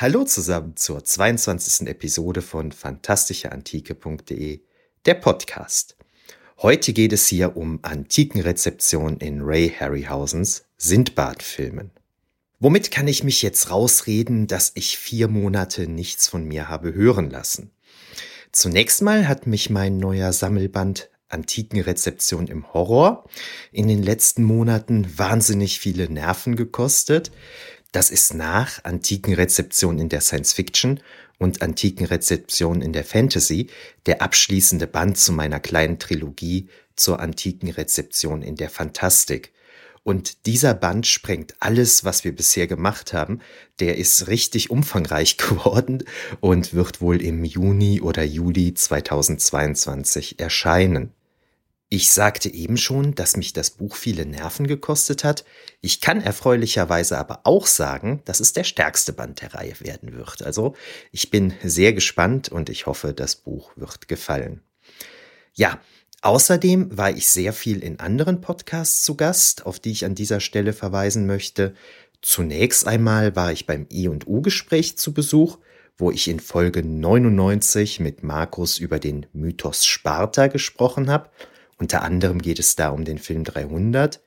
Hallo zusammen zur 22. Episode von fantastischeantike.de, der Podcast. Heute geht es hier um Antikenrezeption in Ray Harryhausens Sindbad-Filmen. Womit kann ich mich jetzt rausreden, dass ich vier Monate nichts von mir habe hören lassen? Zunächst mal hat mich mein neuer Sammelband Antikenrezeption im Horror in den letzten Monaten wahnsinnig viele Nerven gekostet. Das ist nach antiken Rezeption in der Science Fiction und antiken Rezeption in der Fantasy der abschließende Band zu meiner kleinen Trilogie zur antiken Rezeption in der Fantastik. Und dieser Band sprengt alles, was wir bisher gemacht haben. Der ist richtig umfangreich geworden und wird wohl im Juni oder Juli 2022 erscheinen. Ich sagte eben schon, dass mich das Buch viele Nerven gekostet hat. Ich kann erfreulicherweise aber auch sagen, dass es der stärkste Band der Reihe werden wird. Also ich bin sehr gespannt und ich hoffe, das Buch wird gefallen. Ja, außerdem war ich sehr viel in anderen Podcasts zu Gast, auf die ich an dieser Stelle verweisen möchte. Zunächst einmal war ich beim I&U-Gespräch zu Besuch, wo ich in Folge 99 mit Markus über den Mythos Sparta gesprochen habe. Unter anderem geht es da um den Film 300.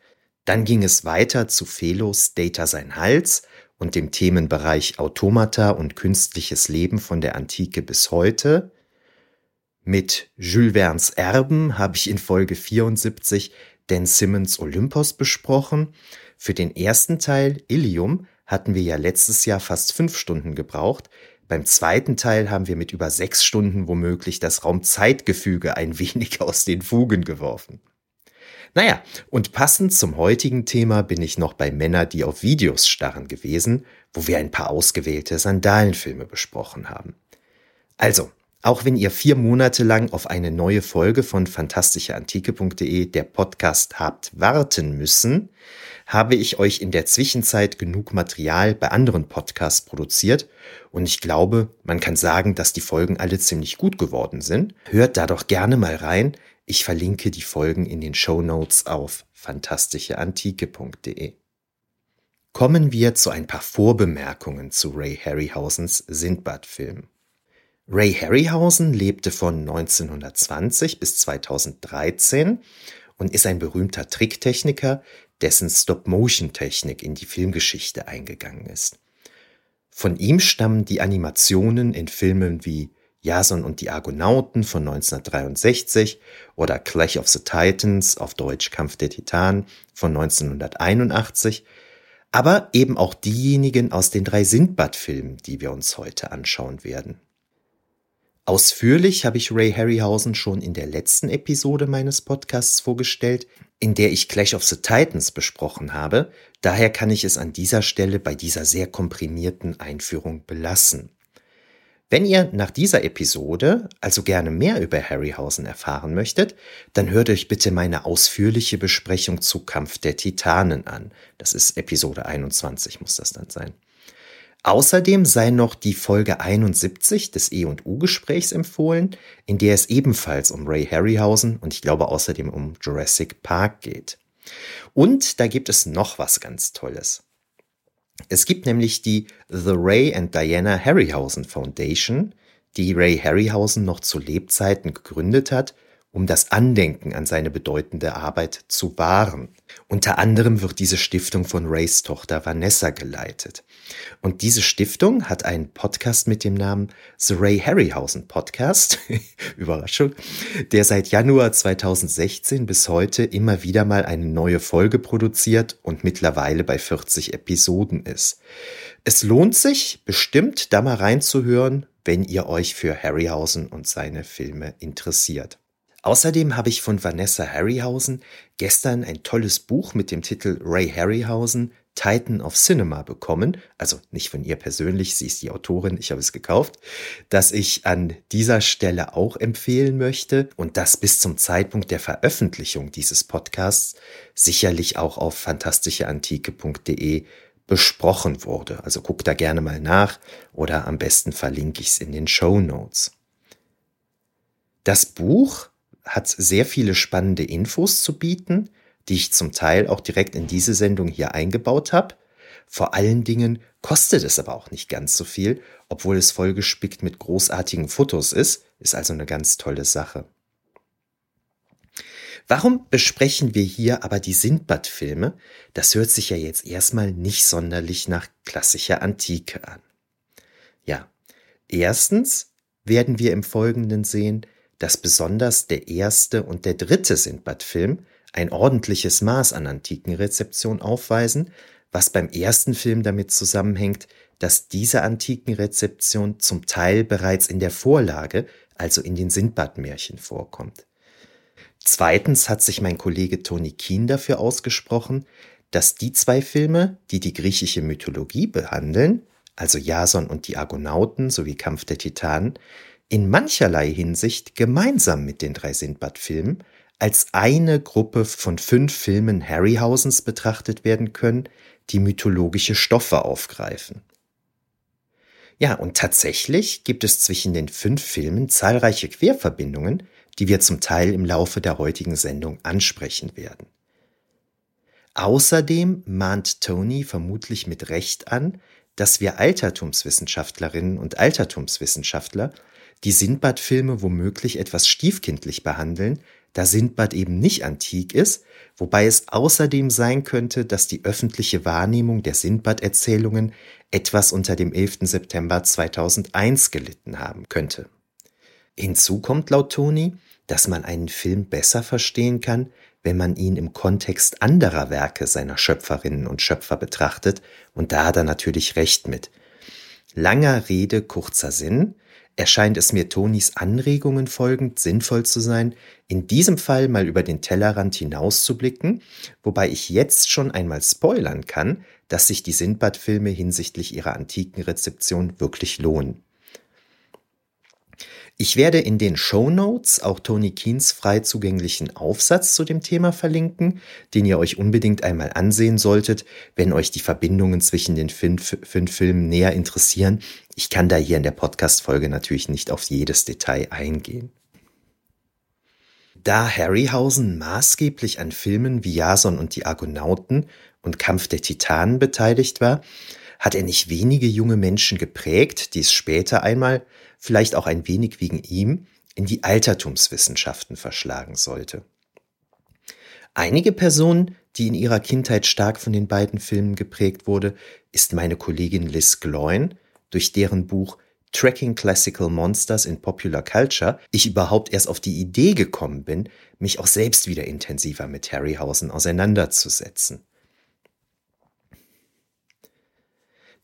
Dann ging es weiter zu Felos Data sein Hals und dem Themenbereich Automata und künstliches Leben von der Antike bis heute. Mit Jules Verne's Erben habe ich in Folge 74 Dan Simmons Olympos besprochen. Für den ersten Teil Ilium hatten wir ja letztes Jahr fast fünf Stunden gebraucht. Beim zweiten Teil haben wir mit über sechs Stunden womöglich das Raumzeitgefüge ein wenig aus den Fugen geworfen. Naja, und passend zum heutigen Thema bin ich noch bei Männer, die auf Videos starren gewesen, wo wir ein paar ausgewählte Sandalenfilme besprochen haben. Also, auch wenn ihr vier Monate lang auf eine neue Folge von fantastischeantike.de der Podcast habt warten müssen, habe ich euch in der Zwischenzeit genug Material bei anderen Podcasts produziert und ich glaube, man kann sagen, dass die Folgen alle ziemlich gut geworden sind. Hört da doch gerne mal rein. Ich verlinke die Folgen in den Show Notes auf fantastischeantike.de. Kommen wir zu ein paar Vorbemerkungen zu Ray Harryhausens Sindbad-Film. Ray Harryhausen lebte von 1920 bis 2013 und ist ein berühmter Tricktechniker, dessen Stop-Motion-Technik in die Filmgeschichte eingegangen ist. Von ihm stammen die Animationen in Filmen wie Jason und die Argonauten von 1963 oder Clash of the Titans auf Deutsch Kampf der Titanen von 1981, aber eben auch diejenigen aus den drei Sindbad-Filmen, die wir uns heute anschauen werden. Ausführlich habe ich Ray Harryhausen schon in der letzten Episode meines Podcasts vorgestellt, in der ich Clash of the Titans besprochen habe, daher kann ich es an dieser Stelle bei dieser sehr komprimierten Einführung belassen. Wenn ihr nach dieser Episode also gerne mehr über Harryhausen erfahren möchtet, dann hört euch bitte meine ausführliche Besprechung zu Kampf der Titanen an. Das ist Episode 21 muss das dann sein. Außerdem sei noch die Folge 71 des E&U-Gesprächs empfohlen, in der es ebenfalls um Ray Harryhausen und ich glaube außerdem um Jurassic Park geht. Und da gibt es noch was ganz Tolles. Es gibt nämlich die The Ray and Diana Harryhausen Foundation, die Ray Harryhausen noch zu Lebzeiten gegründet hat um das Andenken an seine bedeutende Arbeit zu wahren. Unter anderem wird diese Stiftung von Rays Tochter Vanessa geleitet. Und diese Stiftung hat einen Podcast mit dem Namen The Ray Harryhausen Podcast, Überraschung, der seit Januar 2016 bis heute immer wieder mal eine neue Folge produziert und mittlerweile bei 40 Episoden ist. Es lohnt sich bestimmt, da mal reinzuhören, wenn ihr euch für Harryhausen und seine Filme interessiert. Außerdem habe ich von Vanessa Harryhausen gestern ein tolles Buch mit dem Titel Ray Harryhausen, Titan of Cinema bekommen, also nicht von ihr persönlich, sie ist die Autorin, ich habe es gekauft, das ich an dieser Stelle auch empfehlen möchte und das bis zum Zeitpunkt der Veröffentlichung dieses Podcasts sicherlich auch auf fantastischeantike.de besprochen wurde. Also guck da gerne mal nach oder am besten verlinke ich es in den Show Notes. Das Buch hat sehr viele spannende Infos zu bieten, die ich zum Teil auch direkt in diese Sendung hier eingebaut habe. Vor allen Dingen kostet es aber auch nicht ganz so viel, obwohl es vollgespickt mit großartigen Fotos ist, ist also eine ganz tolle Sache. Warum besprechen wir hier aber die Sindbad-Filme? Das hört sich ja jetzt erstmal nicht sonderlich nach klassischer Antike an. Ja, erstens werden wir im Folgenden sehen, dass besonders der erste und der dritte Sindbad-Film ein ordentliches Maß an antiken Rezeption aufweisen, was beim ersten Film damit zusammenhängt, dass diese antiken Rezeption zum Teil bereits in der Vorlage, also in den Sindbad-Märchen vorkommt. Zweitens hat sich mein Kollege Tony Keen dafür ausgesprochen, dass die zwei Filme, die die griechische Mythologie behandeln, also Jason und die Argonauten sowie Kampf der Titanen, in mancherlei Hinsicht gemeinsam mit den drei Sindbad-Filmen als eine Gruppe von fünf Filmen Harryhausens betrachtet werden können, die mythologische Stoffe aufgreifen. Ja, und tatsächlich gibt es zwischen den fünf Filmen zahlreiche Querverbindungen, die wir zum Teil im Laufe der heutigen Sendung ansprechen werden. Außerdem mahnt Tony vermutlich mit Recht an, dass wir Altertumswissenschaftlerinnen und Altertumswissenschaftler die Sindbad-Filme womöglich etwas stiefkindlich behandeln, da Sindbad eben nicht antik ist, wobei es außerdem sein könnte, dass die öffentliche Wahrnehmung der Sindbad-Erzählungen etwas unter dem 11. September 2001 gelitten haben könnte. Hinzu kommt laut Toni, dass man einen Film besser verstehen kann, wenn man ihn im Kontext anderer Werke seiner Schöpferinnen und Schöpfer betrachtet, und da hat er natürlich recht mit. Langer Rede, kurzer Sinn, erscheint es mir Tonis Anregungen folgend sinnvoll zu sein, in diesem Fall mal über den Tellerrand hinauszublicken, wobei ich jetzt schon einmal spoilern kann, dass sich die Sindbad-Filme hinsichtlich ihrer antiken Rezeption wirklich lohnen. Ich werde in den Show Notes auch Tony Keens frei zugänglichen Aufsatz zu dem Thema verlinken, den ihr euch unbedingt einmal ansehen solltet, wenn euch die Verbindungen zwischen den fünf, fünf Filmen näher interessieren. Ich kann da hier in der Podcast-Folge natürlich nicht auf jedes Detail eingehen. Da Harryhausen maßgeblich an Filmen wie Jason und die Argonauten und Kampf der Titanen beteiligt war, hat er nicht wenige junge Menschen geprägt, die es später einmal vielleicht auch ein wenig wegen ihm, in die Altertumswissenschaften verschlagen sollte. Einige Personen, die in ihrer Kindheit stark von den beiden Filmen geprägt wurde, ist meine Kollegin Liz Gloin, durch deren Buch Tracking Classical Monsters in Popular Culture ich überhaupt erst auf die Idee gekommen bin, mich auch selbst wieder intensiver mit Harryhausen auseinanderzusetzen.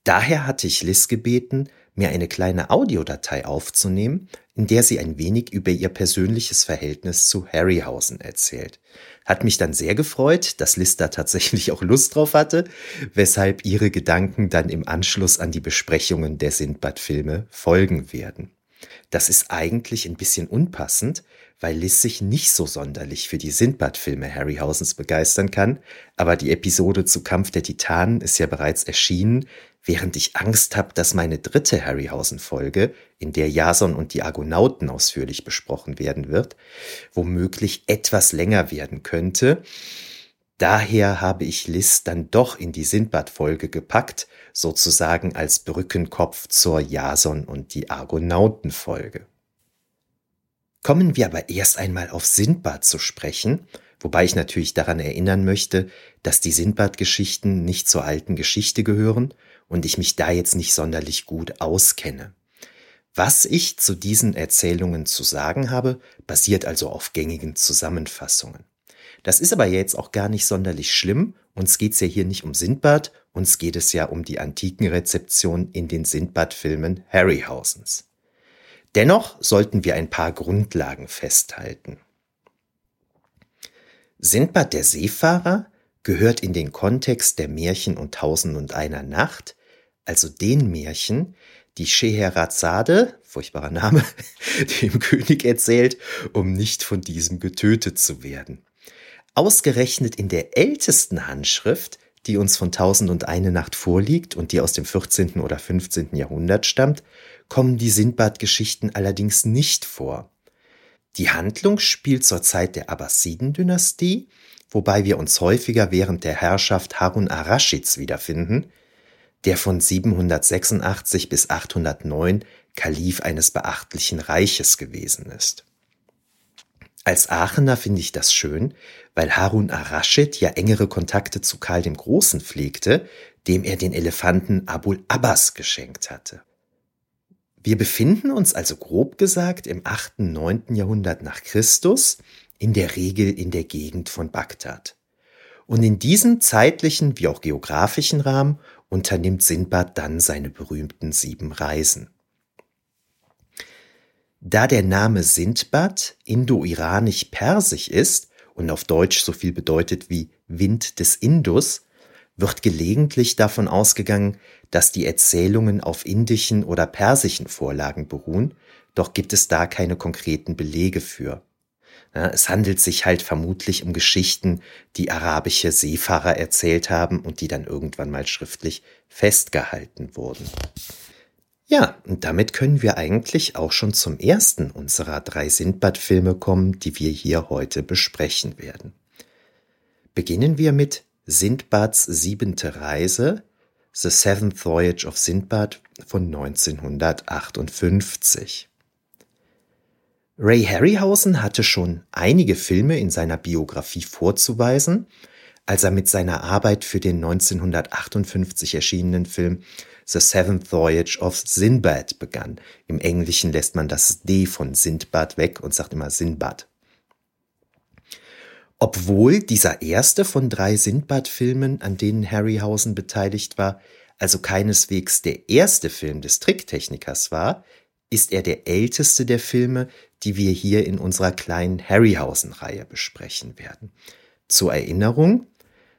Daher hatte ich Liz gebeten, mir eine kleine Audiodatei aufzunehmen, in der sie ein wenig über ihr persönliches Verhältnis zu Harryhausen erzählt. Hat mich dann sehr gefreut, dass Lista tatsächlich auch Lust drauf hatte, weshalb ihre Gedanken dann im Anschluss an die Besprechungen der Sindbad-Filme folgen werden. Das ist eigentlich ein bisschen unpassend, weil Liz sich nicht so sonderlich für die Sindbad-Filme Harryhausens begeistern kann, aber die Episode zu Kampf der Titanen ist ja bereits erschienen, während ich Angst habe, dass meine dritte Harryhausen-Folge, in der Jason und die Argonauten ausführlich besprochen werden wird, womöglich etwas länger werden könnte. Daher habe ich Liz dann doch in die Sindbad-Folge gepackt, sozusagen als Brückenkopf zur Jason und die Argonauten-Folge. Kommen wir aber erst einmal auf Sindbad zu sprechen, wobei ich natürlich daran erinnern möchte, dass die Sindbad-Geschichten nicht zur alten Geschichte gehören und ich mich da jetzt nicht sonderlich gut auskenne. Was ich zu diesen Erzählungen zu sagen habe, basiert also auf gängigen Zusammenfassungen. Das ist aber jetzt auch gar nicht sonderlich schlimm. Uns geht's ja hier nicht um Sindbad, uns geht es ja um die antiken Rezeption in den Sindbad-Filmen Harryhausens. Dennoch sollten wir ein paar Grundlagen festhalten. Sindbad der Seefahrer gehört in den Kontext der Märchen und Tausend und einer Nacht, also den Märchen, die Scheherazade, furchtbarer Name, dem König erzählt, um nicht von diesem getötet zu werden. Ausgerechnet in der ältesten Handschrift, die uns von Tausend und eine Nacht vorliegt und die aus dem 14. oder 15. Jahrhundert stammt, kommen die Sindbad-Geschichten allerdings nicht vor. Die Handlung spielt zur Zeit der Abbasiden-Dynastie, wobei wir uns häufiger während der Herrschaft Harun ar-Raschids wiederfinden, der von 786 bis 809 Kalif eines beachtlichen Reiches gewesen ist. Als Aachener finde ich das schön, weil Harun ar-Raschid ja engere Kontakte zu Karl dem Großen pflegte, dem er den Elefanten Abul Abbas geschenkt hatte. Wir befinden uns also grob gesagt im 8., 9. Jahrhundert nach Christus, in der Regel in der Gegend von Bagdad. Und in diesem zeitlichen wie auch geografischen Rahmen unternimmt Sindbad dann seine berühmten sieben Reisen. Da der Name Sindbad indo-iranisch-persisch ist und auf Deutsch so viel bedeutet wie Wind des Indus, wird gelegentlich davon ausgegangen, dass die Erzählungen auf indischen oder persischen Vorlagen beruhen, doch gibt es da keine konkreten Belege für. Es handelt sich halt vermutlich um Geschichten, die arabische Seefahrer erzählt haben und die dann irgendwann mal schriftlich festgehalten wurden. Ja, und damit können wir eigentlich auch schon zum ersten unserer drei Sindbad-Filme kommen, die wir hier heute besprechen werden. Beginnen wir mit Sindbads siebente Reise, The Seventh Voyage of Sindbad von 1958. Ray Harryhausen hatte schon einige Filme in seiner Biografie vorzuweisen, als er mit seiner Arbeit für den 1958 erschienenen Film The Seventh Voyage of Sinbad begann. Im Englischen lässt man das D von Sindbad weg und sagt immer Sinbad. Obwohl dieser erste von drei Sindbad-Filmen, an denen Harryhausen beteiligt war, also keineswegs der erste Film des Tricktechnikers war, ist er der älteste der Filme, die wir hier in unserer kleinen Harryhausen-Reihe besprechen werden. Zur Erinnerung,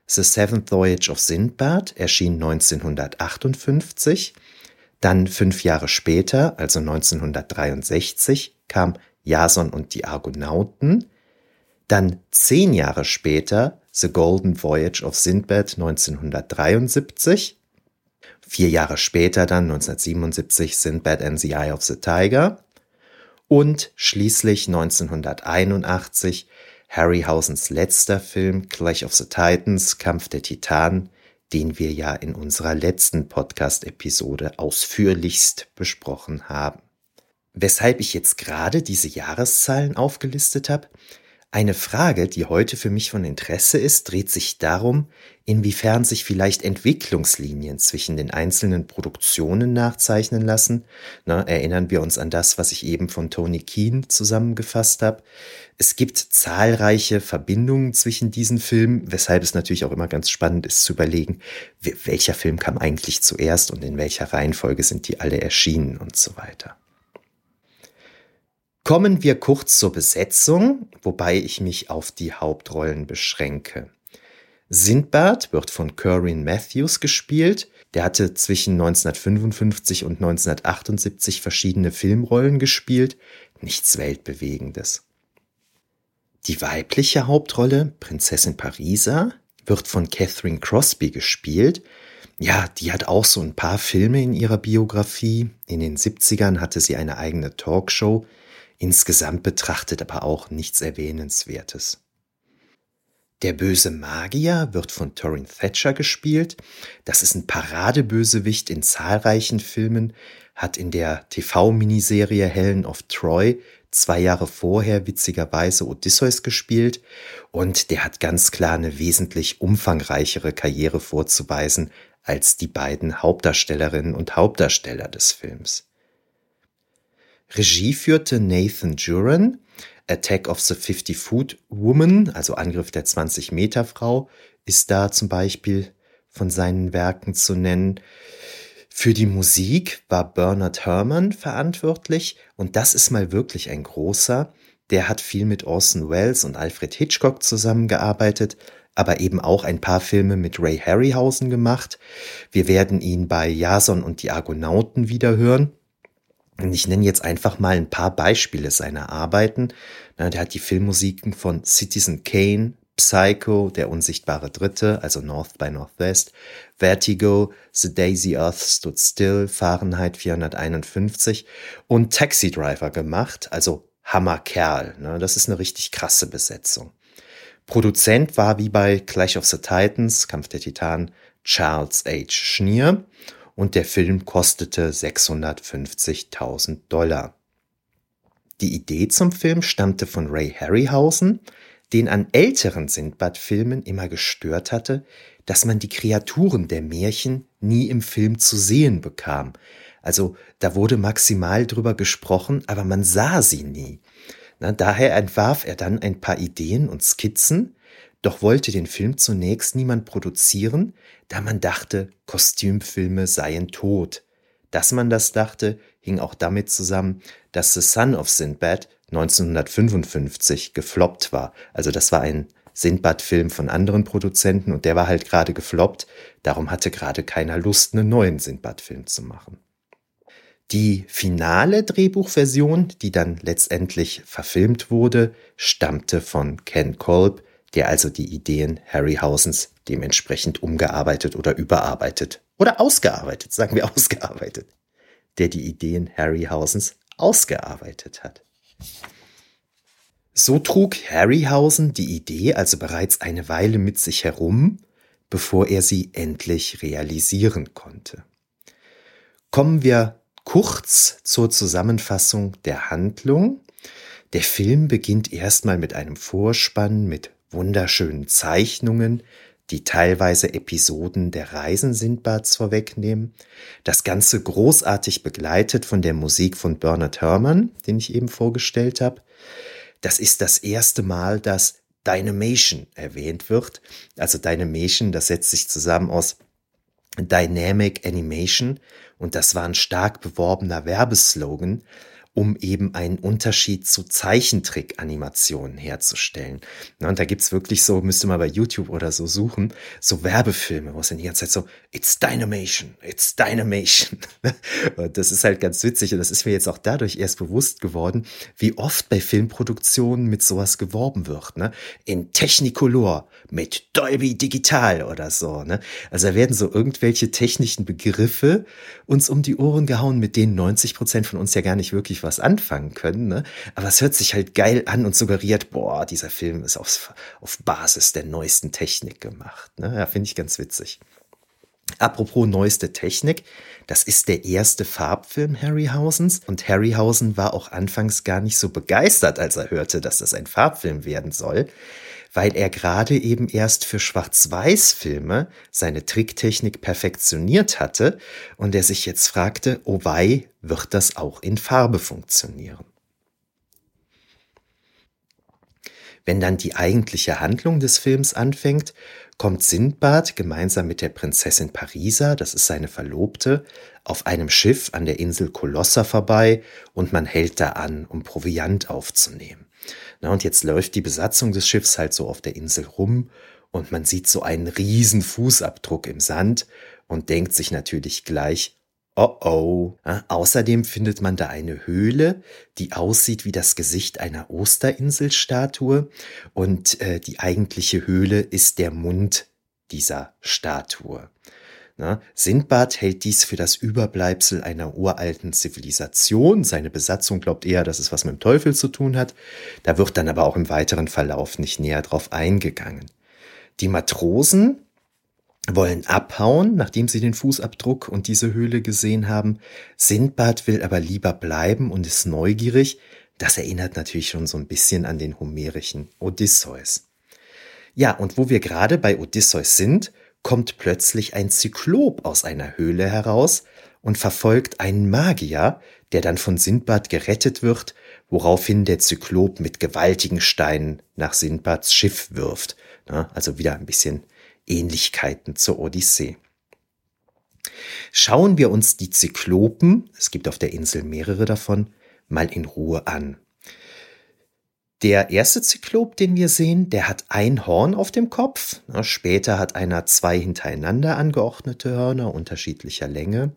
The Seventh Voyage of Sindbad erschien 1958, dann fünf Jahre später, also 1963, kam Jason und die Argonauten, dann zehn Jahre später The Golden Voyage of Sindbad 1973, vier Jahre später dann 1977 Sindbad and the Eye of the Tiger und schließlich 1981 Harryhausens letzter Film Clash of the Titans, Kampf der Titanen, den wir ja in unserer letzten Podcast-Episode ausführlichst besprochen haben. Weshalb ich jetzt gerade diese Jahreszahlen aufgelistet habe, eine Frage, die heute für mich von Interesse ist, dreht sich darum, inwiefern sich vielleicht Entwicklungslinien zwischen den einzelnen Produktionen nachzeichnen lassen. Na, erinnern wir uns an das, was ich eben von Tony Keen zusammengefasst habe. Es gibt zahlreiche Verbindungen zwischen diesen Filmen, weshalb es natürlich auch immer ganz spannend ist zu überlegen, welcher Film kam eigentlich zuerst und in welcher Reihenfolge sind die alle erschienen und so weiter. Kommen wir kurz zur Besetzung, wobei ich mich auf die Hauptrollen beschränke. Sindbad wird von Corinne Matthews gespielt. Der hatte zwischen 1955 und 1978 verschiedene Filmrollen gespielt. Nichts Weltbewegendes. Die weibliche Hauptrolle, Prinzessin Parisa, wird von Catherine Crosby gespielt. Ja, die hat auch so ein paar Filme in ihrer Biografie. In den 70ern hatte sie eine eigene Talkshow insgesamt betrachtet aber auch nichts Erwähnenswertes. Der böse Magier wird von Torin Thatcher gespielt. Das ist ein Paradebösewicht in zahlreichen Filmen, hat in der TV-Miniserie Helen of Troy zwei Jahre vorher witzigerweise Odysseus gespielt und der hat ganz klar eine wesentlich umfangreichere Karriere vorzuweisen als die beiden Hauptdarstellerinnen und Hauptdarsteller des Films. Regie führte Nathan Juran. Attack of the 50 Foot Woman, also Angriff der 20 Meter Frau, ist da zum Beispiel von seinen Werken zu nennen. Für die Musik war Bernard Herrmann verantwortlich und das ist mal wirklich ein großer, Der hat viel mit Orson Welles und Alfred Hitchcock zusammengearbeitet, aber eben auch ein paar Filme mit Ray Harryhausen gemacht. Wir werden ihn bei Jason und die Argonauten wiederhören. Und ich nenne jetzt einfach mal ein paar Beispiele seiner Arbeiten. der hat die Filmmusiken von Citizen Kane, Psycho, Der unsichtbare Dritte, also North by Northwest, Vertigo, The Daisy Earth Stood Still, Fahrenheit 451 und Taxi Driver gemacht, also Hammerkerl. Das ist eine richtig krasse Besetzung. Produzent war wie bei Clash of the Titans, Kampf der Titanen, Charles H. Schneer und der Film kostete 650.000 Dollar. Die Idee zum Film stammte von Ray Harryhausen, den an älteren Sindbad-Filmen immer gestört hatte, dass man die Kreaturen der Märchen nie im Film zu sehen bekam. Also da wurde maximal drüber gesprochen, aber man sah sie nie. Na, daher entwarf er dann ein paar Ideen und Skizzen, doch wollte den Film zunächst niemand produzieren, da man dachte, Kostümfilme seien tot. Dass man das dachte, hing auch damit zusammen, dass The Son of Sinbad 1955 gefloppt war. Also das war ein Sindbad-Film von anderen Produzenten und der war halt gerade gefloppt. Darum hatte gerade keiner Lust, einen neuen Sindbad-Film zu machen. Die finale Drehbuchversion, die dann letztendlich verfilmt wurde, stammte von Ken Kolb, der also die Ideen Harryhausens dementsprechend umgearbeitet oder überarbeitet oder ausgearbeitet, sagen wir ausgearbeitet, der die Ideen Harryhausens ausgearbeitet hat. So trug Harryhausen die Idee also bereits eine Weile mit sich herum, bevor er sie endlich realisieren konnte. Kommen wir kurz zur Zusammenfassung der Handlung. Der Film beginnt erstmal mit einem Vorspann mit wunderschönen Zeichnungen, die teilweise Episoden der Reisen Sindbads vorwegnehmen. Das Ganze großartig begleitet von der Musik von Bernard Herrmann, den ich eben vorgestellt habe. Das ist das erste Mal, dass Dynamation erwähnt wird. Also Dynamation, das setzt sich zusammen aus Dynamic Animation und das war ein stark beworbener Werbeslogan um eben einen Unterschied zu Zeichentrick-Animationen herzustellen. und da gibt's wirklich so, müsste man bei YouTube oder so suchen, so Werbefilme, wo es dann die ganze Zeit so, it's Dynamation, it's Dynamation. und das ist halt ganz witzig und das ist mir jetzt auch dadurch erst bewusst geworden, wie oft bei Filmproduktionen mit sowas geworben wird. Ne? In Technicolor, mit Dolby Digital oder so. Ne? Also da werden so irgendwelche technischen Begriffe uns um die Ohren gehauen, mit denen 90 Prozent von uns ja gar nicht wirklich was anfangen können. Ne? Aber es hört sich halt geil an und suggeriert, boah, dieser Film ist auf, auf Basis der neuesten Technik gemacht. Ne? Ja, finde ich ganz witzig. Apropos neueste Technik, das ist der erste Farbfilm Harryhausens und Harryhausen war auch anfangs gar nicht so begeistert, als er hörte, dass das ein Farbfilm werden soll weil er gerade eben erst für Schwarz-Weiß-Filme seine Tricktechnik perfektioniert hatte und er sich jetzt fragte, oh wei, wird das auch in Farbe funktionieren? Wenn dann die eigentliche Handlung des Films anfängt, kommt Sindbad gemeinsam mit der Prinzessin Parisa, das ist seine Verlobte, auf einem Schiff an der Insel Kolossa vorbei und man hält da an, um Proviant aufzunehmen. Na, und jetzt läuft die Besatzung des Schiffs halt so auf der Insel rum und man sieht so einen riesen Fußabdruck im Sand und denkt sich natürlich gleich, oh oh. Ja, außerdem findet man da eine Höhle, die aussieht wie das Gesicht einer Osterinselstatue und äh, die eigentliche Höhle ist der Mund dieser Statue. Na, Sindbad hält dies für das Überbleibsel einer uralten Zivilisation. Seine Besatzung glaubt eher, dass es was mit dem Teufel zu tun hat. Da wird dann aber auch im weiteren Verlauf nicht näher drauf eingegangen. Die Matrosen wollen abhauen, nachdem sie den Fußabdruck und diese Höhle gesehen haben. Sindbad will aber lieber bleiben und ist neugierig. Das erinnert natürlich schon so ein bisschen an den homerischen Odysseus. Ja, und wo wir gerade bei Odysseus sind, kommt plötzlich ein Zyklop aus einer Höhle heraus und verfolgt einen Magier, der dann von Sindbad gerettet wird, woraufhin der Zyklop mit gewaltigen Steinen nach Sindbads Schiff wirft. Also wieder ein bisschen Ähnlichkeiten zur Odyssee. Schauen wir uns die Zyklopen, es gibt auf der Insel mehrere davon, mal in Ruhe an. Der erste Zyklop, den wir sehen, der hat ein Horn auf dem Kopf. Später hat einer zwei hintereinander angeordnete Hörner unterschiedlicher Länge.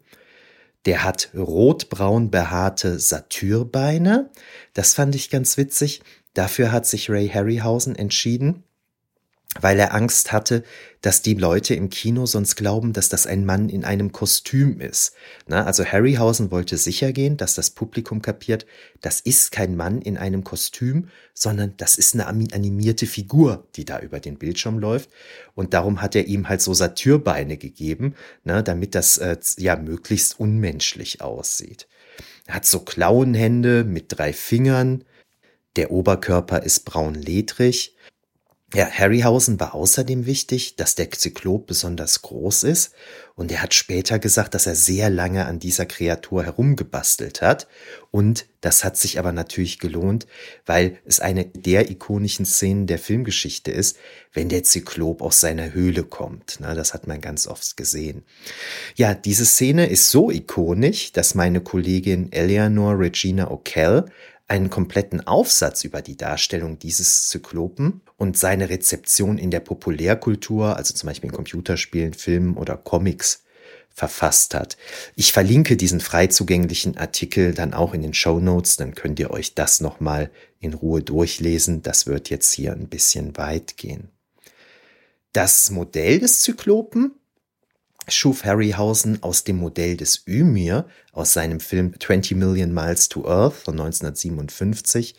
Der hat rotbraun behaarte Satyrbeine. Das fand ich ganz witzig. Dafür hat sich Ray Harryhausen entschieden weil er Angst hatte, dass die Leute im Kino sonst glauben, dass das ein Mann in einem Kostüm ist. Na, also Harryhausen wollte sicher gehen, dass das Publikum kapiert, das ist kein Mann in einem Kostüm, sondern das ist eine animierte Figur, die da über den Bildschirm läuft. Und darum hat er ihm halt so Satyrbeine gegeben, na, damit das äh, ja möglichst unmenschlich aussieht. Er hat so Klauenhände mit drei Fingern. Der Oberkörper ist braun ledrig ja, Harryhausen war außerdem wichtig, dass der Zyklop besonders groß ist und er hat später gesagt, dass er sehr lange an dieser Kreatur herumgebastelt hat und das hat sich aber natürlich gelohnt, weil es eine der ikonischen Szenen der Filmgeschichte ist, wenn der Zyklop aus seiner Höhle kommt. Na, das hat man ganz oft gesehen. Ja, diese Szene ist so ikonisch, dass meine Kollegin Eleanor Regina O'Kell einen kompletten Aufsatz über die Darstellung dieses Zyklopen und seine Rezeption in der Populärkultur, also zum Beispiel in Computerspielen, Filmen oder Comics, verfasst hat. Ich verlinke diesen frei zugänglichen Artikel dann auch in den Show Notes, dann könnt ihr euch das nochmal in Ruhe durchlesen. Das wird jetzt hier ein bisschen weit gehen. Das Modell des Zyklopen schuf Harryhausen aus dem Modell des Ymir aus seinem Film 20 Million Miles to Earth von 1957,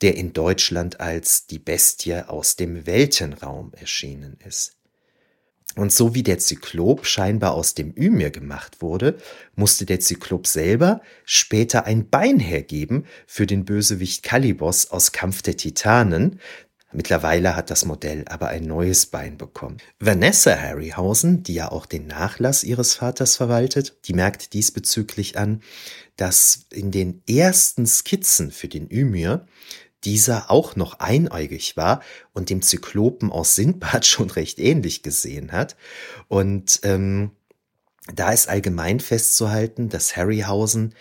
der in Deutschland als Die Bestie aus dem Weltenraum erschienen ist. Und so wie der Zyklop scheinbar aus dem Ymir gemacht wurde, musste der Zyklop selber später ein Bein hergeben für den Bösewicht Kalibos aus Kampf der Titanen, Mittlerweile hat das Modell aber ein neues Bein bekommen. Vanessa Harryhausen, die ja auch den Nachlass ihres Vaters verwaltet, die merkt diesbezüglich an, dass in den ersten Skizzen für den Ymir dieser auch noch einäugig war und dem Zyklopen aus Sindbad schon recht ähnlich gesehen hat. Und ähm, da ist allgemein festzuhalten, dass Harryhausen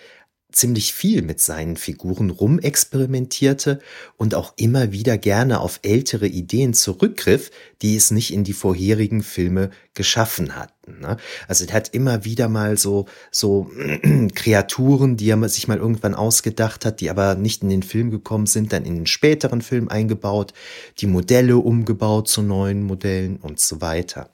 ziemlich viel mit seinen Figuren rumexperimentierte und auch immer wieder gerne auf ältere Ideen zurückgriff, die es nicht in die vorherigen Filme geschaffen hatten. Ne? Also er hat immer wieder mal so, so Kreaturen, die er sich mal irgendwann ausgedacht hat, die aber nicht in den Film gekommen sind, dann in den späteren Film eingebaut, die Modelle umgebaut zu neuen Modellen und so weiter.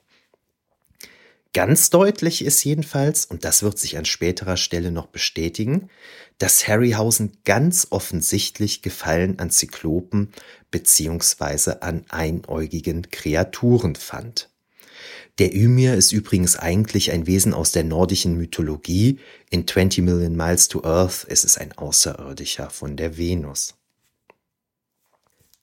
Ganz deutlich ist jedenfalls, und das wird sich an späterer Stelle noch bestätigen, dass Harryhausen ganz offensichtlich Gefallen an Zyklopen beziehungsweise an einäugigen Kreaturen fand. Der Ymir ist übrigens eigentlich ein Wesen aus der nordischen Mythologie. In 20 Million Miles to Earth ist es ein Außerirdischer von der Venus.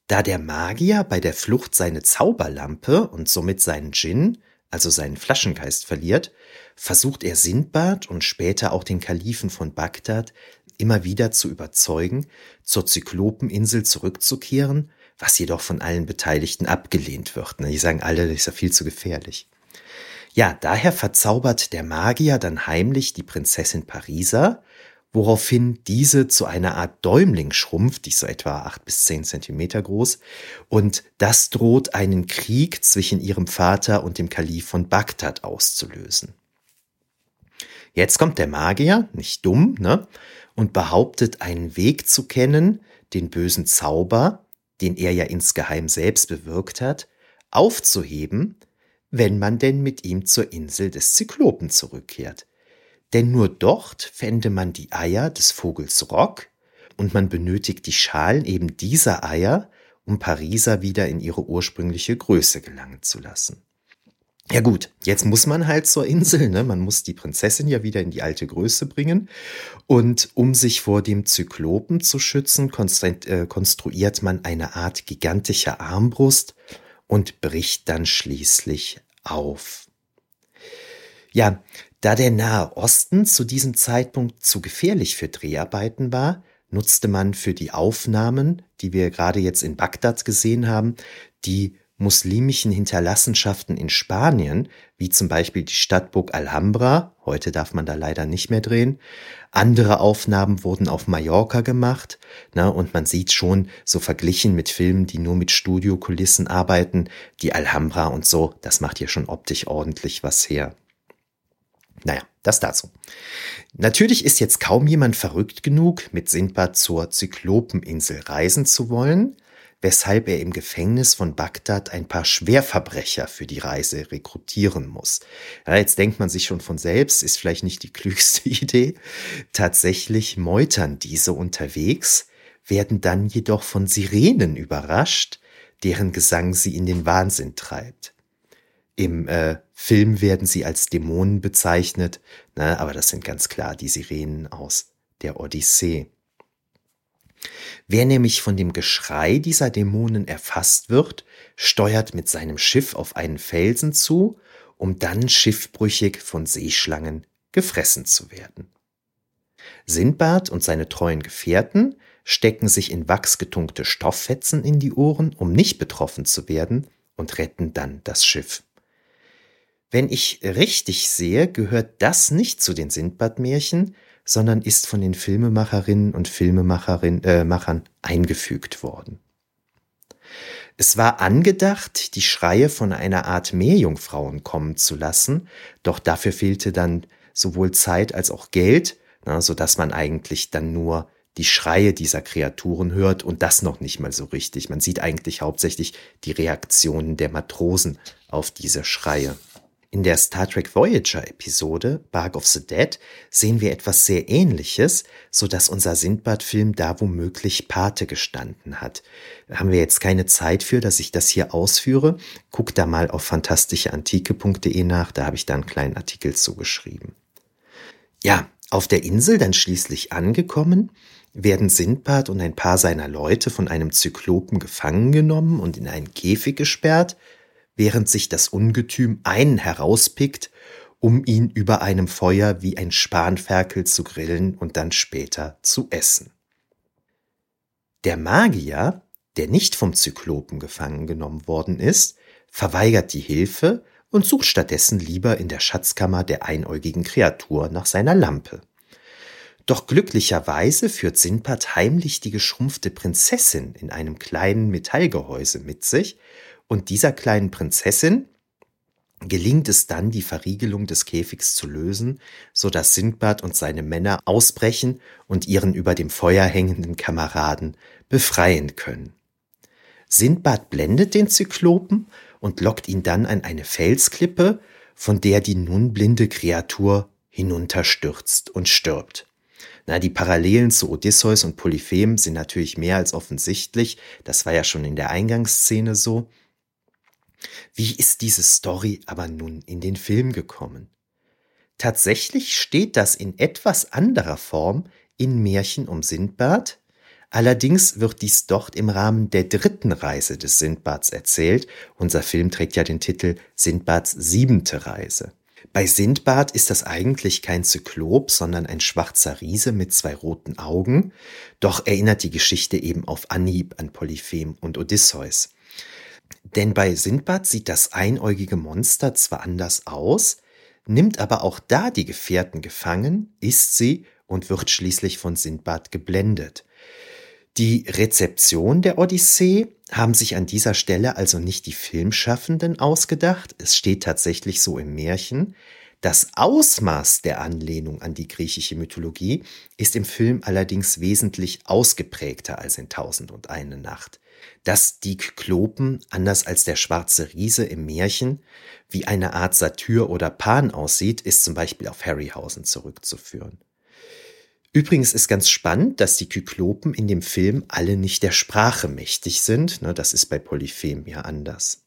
Da der Magier bei der Flucht seine Zauberlampe und somit seinen Djinn also seinen Flaschengeist verliert, versucht er Sindbad und später auch den Kalifen von Bagdad immer wieder zu überzeugen, zur Zyklopeninsel zurückzukehren, was jedoch von allen Beteiligten abgelehnt wird. Ne? Die sagen alle, das ist ja viel zu gefährlich. Ja, daher verzaubert der Magier dann heimlich die Prinzessin Parisa, woraufhin diese zu einer Art Däumling schrumpft, die ist so etwa acht bis zehn Zentimeter groß, und das droht einen Krieg zwischen ihrem Vater und dem Kalif von Bagdad auszulösen. Jetzt kommt der Magier, nicht dumm, ne, und behauptet einen Weg zu kennen, den bösen Zauber, den er ja insgeheim selbst bewirkt hat, aufzuheben, wenn man denn mit ihm zur Insel des Zyklopen zurückkehrt denn nur dort fände man die Eier des Vogels Rock und man benötigt die Schalen eben dieser Eier, um Pariser wieder in ihre ursprüngliche Größe gelangen zu lassen. Ja gut, jetzt muss man halt zur Insel, ne? Man muss die Prinzessin ja wieder in die alte Größe bringen. Und um sich vor dem Zyklopen zu schützen, äh, konstruiert man eine Art gigantischer Armbrust und bricht dann schließlich auf. Ja, da der Nahe Osten zu diesem Zeitpunkt zu gefährlich für Dreharbeiten war, nutzte man für die Aufnahmen, die wir gerade jetzt in Bagdad gesehen haben, die muslimischen Hinterlassenschaften in Spanien, wie zum Beispiel die Stadtburg Alhambra, heute darf man da leider nicht mehr drehen, andere Aufnahmen wurden auf Mallorca gemacht, na, und man sieht schon, so verglichen mit Filmen, die nur mit Studiokulissen arbeiten, die Alhambra und so, das macht hier schon optisch ordentlich was her. Naja, das dazu. Natürlich ist jetzt kaum jemand verrückt genug, mit Sindbad zur Zyklopeninsel reisen zu wollen, weshalb er im Gefängnis von Bagdad ein paar Schwerverbrecher für die Reise rekrutieren muss. Ja, jetzt denkt man sich schon von selbst, ist vielleicht nicht die klügste Idee. Tatsächlich meutern diese unterwegs, werden dann jedoch von Sirenen überrascht, deren Gesang sie in den Wahnsinn treibt. Im äh, Film werden sie als Dämonen bezeichnet, ne, aber das sind ganz klar die Sirenen aus der Odyssee. Wer nämlich von dem Geschrei dieser Dämonen erfasst wird, steuert mit seinem Schiff auf einen Felsen zu, um dann schiffbrüchig von Seeschlangen gefressen zu werden. Sindbad und seine treuen Gefährten stecken sich in wachsgetunkte Stofffetzen in die Ohren, um nicht betroffen zu werden, und retten dann das Schiff. Wenn ich richtig sehe, gehört das nicht zu den Sindbad-Märchen, sondern ist von den Filmemacherinnen und Filmemachern äh, eingefügt worden. Es war angedacht, die Schreie von einer Art Meerjungfrauen kommen zu lassen, doch dafür fehlte dann sowohl Zeit als auch Geld, na, so dass man eigentlich dann nur die Schreie dieser Kreaturen hört und das noch nicht mal so richtig. Man sieht eigentlich hauptsächlich die Reaktionen der Matrosen auf diese Schreie. In der Star Trek Voyager Episode Bark of the Dead sehen wir etwas sehr ähnliches, so dass unser Sindbad-Film da womöglich Pate gestanden hat. Da haben wir jetzt keine Zeit für, dass ich das hier ausführe. Guck da mal auf fantastischeantike.de nach, da habe ich da einen kleinen Artikel zugeschrieben. Ja, auf der Insel dann schließlich angekommen, werden Sindbad und ein paar seiner Leute von einem Zyklopen gefangen genommen und in einen Käfig gesperrt, während sich das Ungetüm einen herauspickt, um ihn über einem Feuer wie ein Spanferkel zu grillen und dann später zu essen. Der Magier, der nicht vom Zyklopen gefangen genommen worden ist, verweigert die Hilfe und sucht stattdessen lieber in der Schatzkammer der einäugigen Kreatur nach seiner Lampe. Doch glücklicherweise führt Sinbad heimlich die geschrumpfte Prinzessin in einem kleinen Metallgehäuse mit sich und dieser kleinen Prinzessin gelingt es dann, die Verriegelung des Käfigs zu lösen, so dass Sindbad und seine Männer ausbrechen und ihren über dem Feuer hängenden Kameraden befreien können. Sindbad blendet den Zyklopen und lockt ihn dann an eine Felsklippe, von der die nun blinde Kreatur hinunterstürzt und stirbt. Na, die Parallelen zu Odysseus und Polyphem sind natürlich mehr als offensichtlich. Das war ja schon in der Eingangsszene so. Wie ist diese Story aber nun in den Film gekommen? Tatsächlich steht das in etwas anderer Form in Märchen um Sindbad, allerdings wird dies dort im Rahmen der dritten Reise des Sindbads erzählt. Unser Film trägt ja den Titel Sindbads siebente Reise. Bei Sindbad ist das eigentlich kein Zyklop, sondern ein schwarzer Riese mit zwei roten Augen, doch erinnert die Geschichte eben auf Anhieb an Polyphem und Odysseus. Denn bei Sindbad sieht das einäugige Monster zwar anders aus, nimmt aber auch da die Gefährten gefangen, isst sie und wird schließlich von Sindbad geblendet. Die Rezeption der Odyssee haben sich an dieser Stelle also nicht die Filmschaffenden ausgedacht, es steht tatsächlich so im Märchen. Das Ausmaß der Anlehnung an die griechische Mythologie ist im Film allerdings wesentlich ausgeprägter als in Tausend und eine Nacht dass die Kyklopen, anders als der schwarze Riese im Märchen, wie eine Art Satyr oder Pan aussieht, ist zum Beispiel auf Harryhausen zurückzuführen. Übrigens ist ganz spannend, dass die Kyklopen in dem Film alle nicht der Sprache mächtig sind. Ne, das ist bei Polyphem ja anders.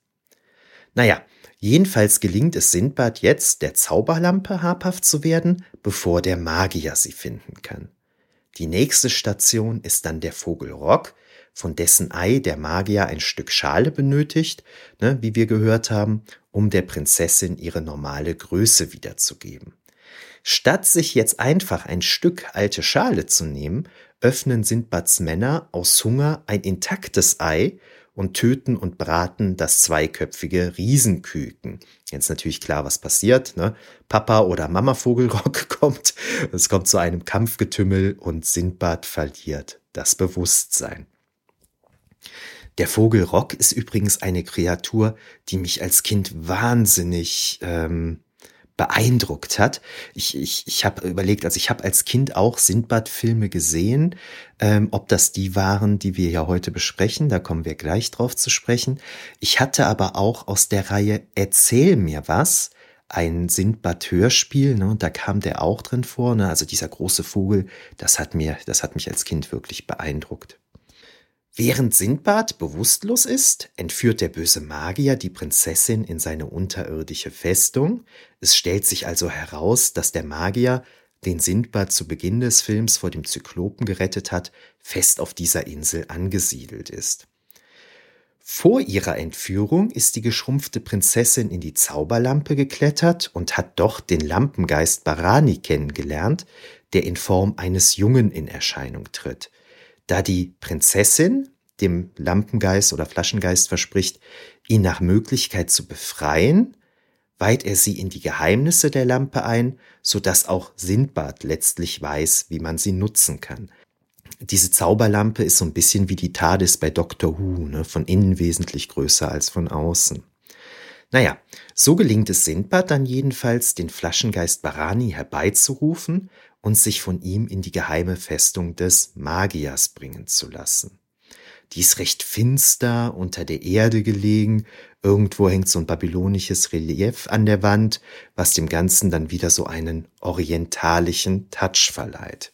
Naja, jedenfalls gelingt es Sindbad jetzt, der Zauberlampe habhaft zu werden, bevor der Magier sie finden kann. Die nächste Station ist dann der Vogel Rock, von dessen Ei der Magier ein Stück Schale benötigt, ne, wie wir gehört haben, um der Prinzessin ihre normale Größe wiederzugeben. Statt sich jetzt einfach ein Stück alte Schale zu nehmen, öffnen Sindbads Männer aus Hunger ein intaktes Ei und töten und braten das zweiköpfige Riesenküken. Jetzt natürlich klar, was passiert. Ne? Papa oder Mama Vogelrock kommt. Es kommt zu einem Kampfgetümmel und Sindbad verliert das Bewusstsein. Der Vogel Rock ist übrigens eine Kreatur, die mich als Kind wahnsinnig ähm, beeindruckt hat. Ich, ich, ich habe überlegt, also ich habe als Kind auch Sindbad-Filme gesehen. Ähm, ob das die waren, die wir ja heute besprechen, da kommen wir gleich drauf zu sprechen. Ich hatte aber auch aus der Reihe Erzähl mir was ein Sindbad-Hörspiel, ne, und da kam der auch drin vor, ne, also dieser große Vogel, das hat mir, das hat mich als Kind wirklich beeindruckt. Während Sindbad bewusstlos ist, entführt der böse Magier die Prinzessin in seine unterirdische Festung. Es stellt sich also heraus, dass der Magier, den Sindbad zu Beginn des Films vor dem Zyklopen gerettet hat, fest auf dieser Insel angesiedelt ist. Vor ihrer Entführung ist die geschrumpfte Prinzessin in die Zauberlampe geklettert und hat dort den Lampengeist Barani kennengelernt, der in Form eines Jungen in Erscheinung tritt. Da die Prinzessin dem Lampengeist oder Flaschengeist verspricht, ihn nach Möglichkeit zu befreien, weiht er sie in die Geheimnisse der Lampe ein, so dass auch Sindbad letztlich weiß, wie man sie nutzen kann. Diese Zauberlampe ist so ein bisschen wie die TARDIS bei Doctor Who, ne? von innen wesentlich größer als von außen. Naja, so gelingt es Sindbad dann jedenfalls, den Flaschengeist Barani herbeizurufen und sich von ihm in die geheime Festung des Magiers bringen zu lassen. Die ist recht finster, unter der Erde gelegen, irgendwo hängt so ein babylonisches Relief an der Wand, was dem Ganzen dann wieder so einen orientalischen Touch verleiht.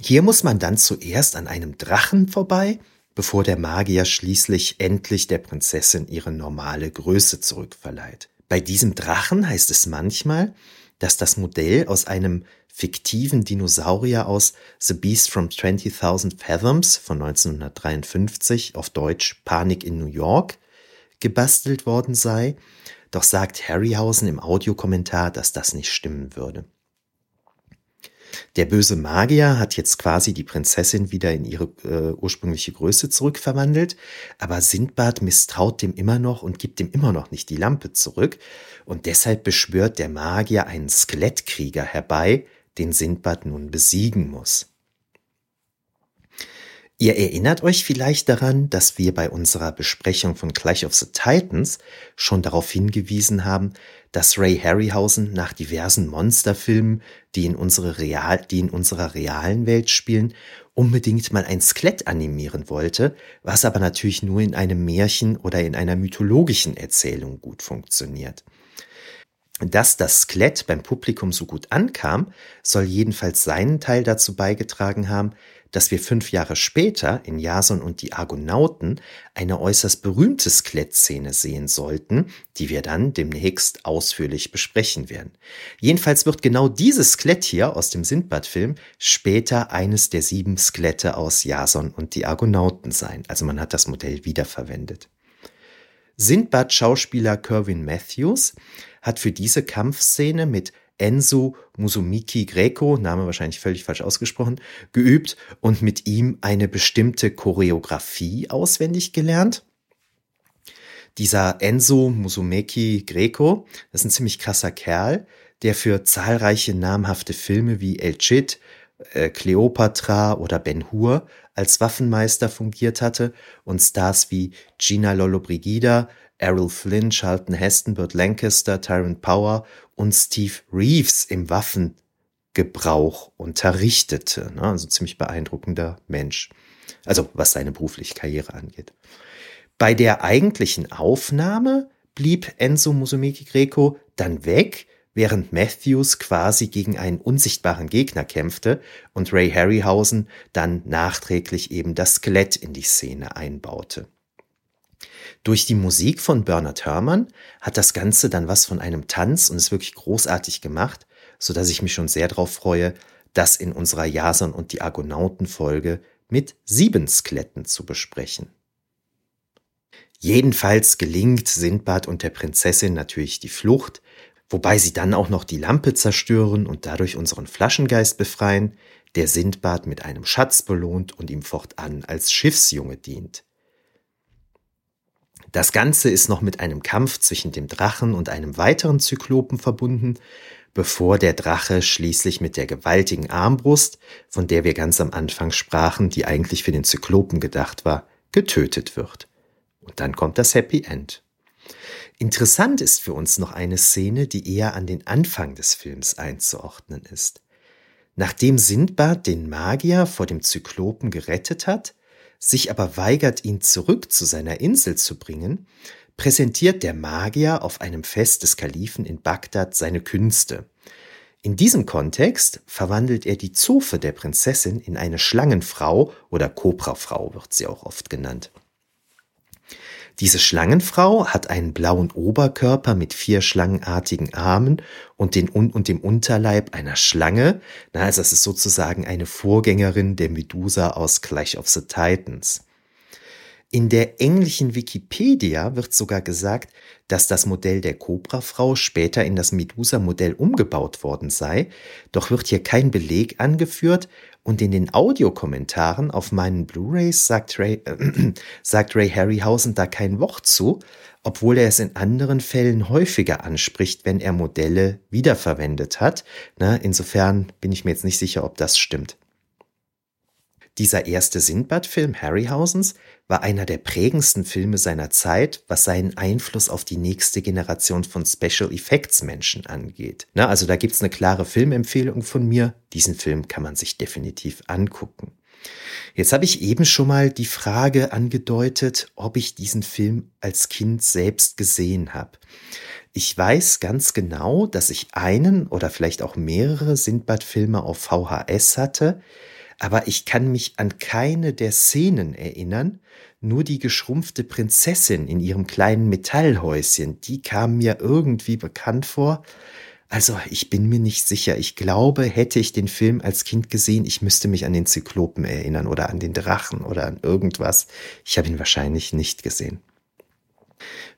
Hier muss man dann zuerst an einem Drachen vorbei, bevor der Magier schließlich endlich der Prinzessin ihre normale Größe zurückverleiht. Bei diesem Drachen heißt es manchmal, dass das Modell aus einem fiktiven Dinosaurier aus The Beast from 20.000 Fathoms von 1953 auf Deutsch Panik in New York gebastelt worden sei, doch sagt Harryhausen im Audiokommentar, dass das nicht stimmen würde. Der böse Magier hat jetzt quasi die Prinzessin wieder in ihre äh, ursprüngliche Größe zurückverwandelt, aber Sindbad misstraut dem immer noch und gibt ihm immer noch nicht die Lampe zurück, und deshalb beschwört der Magier einen Skelettkrieger herbei, den Sindbad nun besiegen muss. Ihr erinnert euch vielleicht daran, dass wir bei unserer Besprechung von Clash of the Titans schon darauf hingewiesen haben, dass Ray Harryhausen nach diversen Monsterfilmen, die in, unsere real, die in unserer realen Welt spielen, unbedingt mal ein Skelett animieren wollte, was aber natürlich nur in einem Märchen oder in einer mythologischen Erzählung gut funktioniert. Dass das Skelett beim Publikum so gut ankam, soll jedenfalls seinen Teil dazu beigetragen haben, dass wir fünf Jahre später in Jason und die Argonauten eine äußerst berühmte Skelettszene sehen sollten, die wir dann demnächst ausführlich besprechen werden. Jedenfalls wird genau dieses Skelett hier aus dem Sindbad-Film später eines der sieben Skelette aus Jason und die Argonauten sein. Also man hat das Modell wiederverwendet. Sindbad-Schauspieler Kerwin Matthews hat für diese Kampfszene mit Enzo Musumiki Greco, Name wahrscheinlich völlig falsch ausgesprochen, geübt und mit ihm eine bestimmte Choreografie auswendig gelernt. Dieser Enzo Musumeki Greco, das ist ein ziemlich krasser Kerl, der für zahlreiche namhafte Filme wie El Cid, äh, Cleopatra oder Ben Hur als Waffenmeister fungiert hatte und Stars wie Gina Lollobrigida, Errol Flynn, Charlton Heston, Burt Lancaster, Tyrant Power und Steve Reeves im Waffengebrauch unterrichtete. Ne? Also ziemlich beeindruckender Mensch. Also was seine berufliche Karriere angeht. Bei der eigentlichen Aufnahme blieb Enzo Musumeki Greco dann weg, während Matthews quasi gegen einen unsichtbaren Gegner kämpfte und Ray Harryhausen dann nachträglich eben das Skelett in die Szene einbaute. Durch die Musik von Bernard Herrmann hat das Ganze dann was von einem Tanz und ist wirklich großartig gemacht, so dass ich mich schon sehr darauf freue, das in unserer Jason und die Argonauten Folge mit sieben Skeletten zu besprechen. Jedenfalls gelingt Sindbad und der Prinzessin natürlich die Flucht, wobei sie dann auch noch die Lampe zerstören und dadurch unseren Flaschengeist befreien, der Sindbad mit einem Schatz belohnt und ihm fortan als Schiffsjunge dient. Das Ganze ist noch mit einem Kampf zwischen dem Drachen und einem weiteren Zyklopen verbunden, bevor der Drache schließlich mit der gewaltigen Armbrust, von der wir ganz am Anfang sprachen, die eigentlich für den Zyklopen gedacht war, getötet wird. Und dann kommt das Happy End. Interessant ist für uns noch eine Szene, die eher an den Anfang des Films einzuordnen ist. Nachdem Sindbad den Magier vor dem Zyklopen gerettet hat, sich aber weigert, ihn zurück zu seiner Insel zu bringen, präsentiert der Magier auf einem Fest des Kalifen in Bagdad seine Künste. In diesem Kontext verwandelt er die Zofe der Prinzessin in eine Schlangenfrau oder Kobrafrau wird sie auch oft genannt. Diese Schlangenfrau hat einen blauen Oberkörper mit vier schlangenartigen Armen und, den, und dem Unterleib einer Schlange. Na, also es ist sozusagen eine Vorgängerin der Medusa aus Clash of the Titans. In der englischen Wikipedia wird sogar gesagt, dass das Modell der Cobra-Frau später in das Medusa-Modell umgebaut worden sei, doch wird hier kein Beleg angeführt und in den Audiokommentaren auf meinen Blu-rays sagt Ray, äh, sagt Ray Harryhausen da kein Wort zu, obwohl er es in anderen Fällen häufiger anspricht, wenn er Modelle wiederverwendet hat. Na, insofern bin ich mir jetzt nicht sicher, ob das stimmt. Dieser erste Sindbad-Film Harryhausens war einer der prägendsten Filme seiner Zeit, was seinen Einfluss auf die nächste Generation von Special Effects Menschen angeht. Na, also da gibt's eine klare Filmempfehlung von mir. Diesen Film kann man sich definitiv angucken. Jetzt habe ich eben schon mal die Frage angedeutet, ob ich diesen Film als Kind selbst gesehen habe. Ich weiß ganz genau, dass ich einen oder vielleicht auch mehrere Sindbad-Filme auf VHS hatte aber ich kann mich an keine der Szenen erinnern, nur die geschrumpfte Prinzessin in ihrem kleinen Metallhäuschen, die kam mir irgendwie bekannt vor. Also ich bin mir nicht sicher. Ich glaube, hätte ich den Film als Kind gesehen, ich müsste mich an den Zyklopen erinnern oder an den Drachen oder an irgendwas. Ich habe ihn wahrscheinlich nicht gesehen.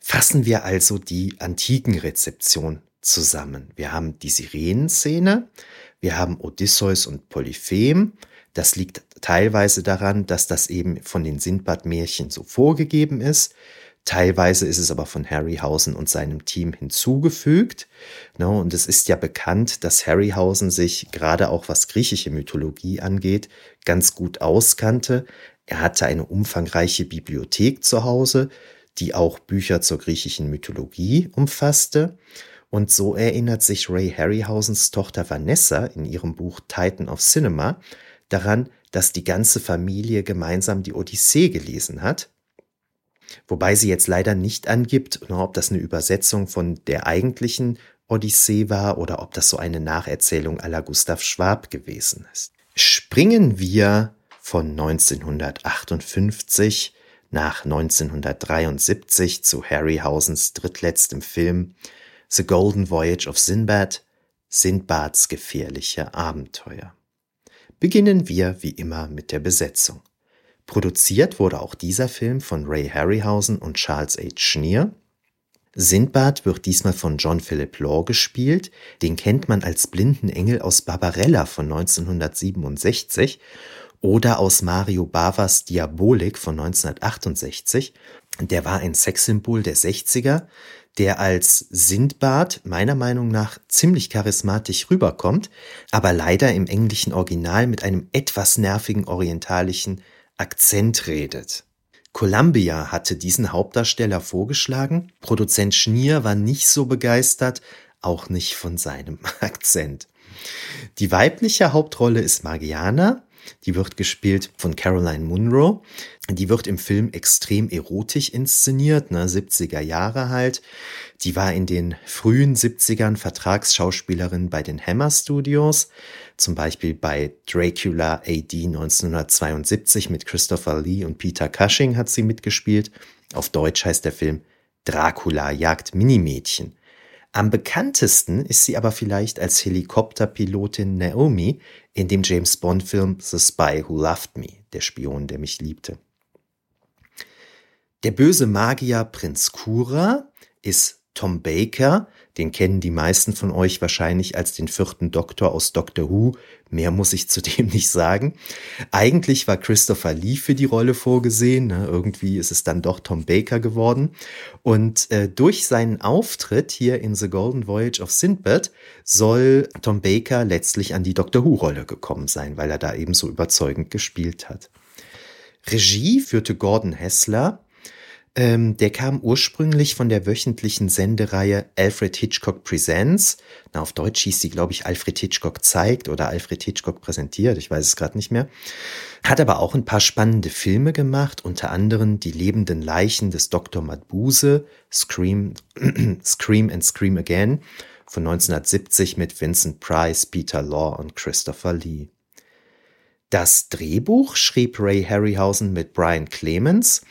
Fassen wir also die antiken Rezeption zusammen. Wir haben die Sirenenszene, wir haben Odysseus und Polyphem, das liegt teilweise daran, dass das eben von den Sindbad-Märchen so vorgegeben ist. Teilweise ist es aber von Harryhausen und seinem Team hinzugefügt. Und es ist ja bekannt, dass Harryhausen sich gerade auch was griechische Mythologie angeht, ganz gut auskannte. Er hatte eine umfangreiche Bibliothek zu Hause, die auch Bücher zur griechischen Mythologie umfasste. Und so erinnert sich Ray Harryhausens Tochter Vanessa in ihrem Buch Titan of Cinema daran, dass die ganze Familie gemeinsam die Odyssee gelesen hat. Wobei sie jetzt leider nicht angibt, ob das eine Übersetzung von der eigentlichen Odyssee war oder ob das so eine Nacherzählung aller Gustav Schwab gewesen ist. Springen wir von 1958 nach 1973 zu Harryhausens drittletztem Film The Golden Voyage of Sinbad, Sinbads gefährliche Abenteuer beginnen wir wie immer mit der Besetzung. Produziert wurde auch dieser Film von Ray Harryhausen und Charles H. Schneer. Sindbad wird diesmal von John Philip Law gespielt. Den kennt man als blinden Engel aus Barbarella von 1967 oder aus Mario Bavas Diabolik von 1968. Der war ein Sexsymbol der 60er, der als Sindbad meiner Meinung nach ziemlich charismatisch rüberkommt, aber leider im englischen Original mit einem etwas nervigen orientalischen Akzent redet. Columbia hatte diesen Hauptdarsteller vorgeschlagen, Produzent Schnier war nicht so begeistert, auch nicht von seinem Akzent. Die weibliche Hauptrolle ist Margiana, die wird gespielt von Caroline Munro. Die wird im Film extrem erotisch inszeniert, ne, 70er Jahre halt. Die war in den frühen 70ern Vertragsschauspielerin bei den Hammer Studios, zum Beispiel bei Dracula AD 1972 mit Christopher Lee und Peter Cushing hat sie mitgespielt. Auf Deutsch heißt der Film Dracula jagt Minimädchen. Am bekanntesten ist sie aber vielleicht als Helikopterpilotin Naomi in dem James Bond-Film The Spy Who Loved Me, der Spion, der mich liebte. Der böse Magier Prinz Kura ist Tom Baker, den kennen die meisten von euch wahrscheinlich als den vierten Doktor aus Doctor Who. Mehr muss ich zudem nicht sagen. Eigentlich war Christopher Lee für die Rolle vorgesehen. Ne? Irgendwie ist es dann doch Tom Baker geworden. Und äh, durch seinen Auftritt hier in The Golden Voyage of Sindbad soll Tom Baker letztlich an die Doctor Who-Rolle gekommen sein, weil er da eben so überzeugend gespielt hat. Regie führte Gordon Hessler. Ähm, der kam ursprünglich von der wöchentlichen Sendereihe Alfred Hitchcock Presents. Na, auf Deutsch hieß sie, glaube ich, Alfred Hitchcock zeigt oder Alfred Hitchcock präsentiert. Ich weiß es gerade nicht mehr. Hat aber auch ein paar spannende Filme gemacht, unter anderem Die lebenden Leichen des Dr. Madbuse, Scream, Scream and Scream Again von 1970 mit Vincent Price, Peter Law und Christopher Lee. Das Drehbuch schrieb Ray Harryhausen mit Brian Clemens,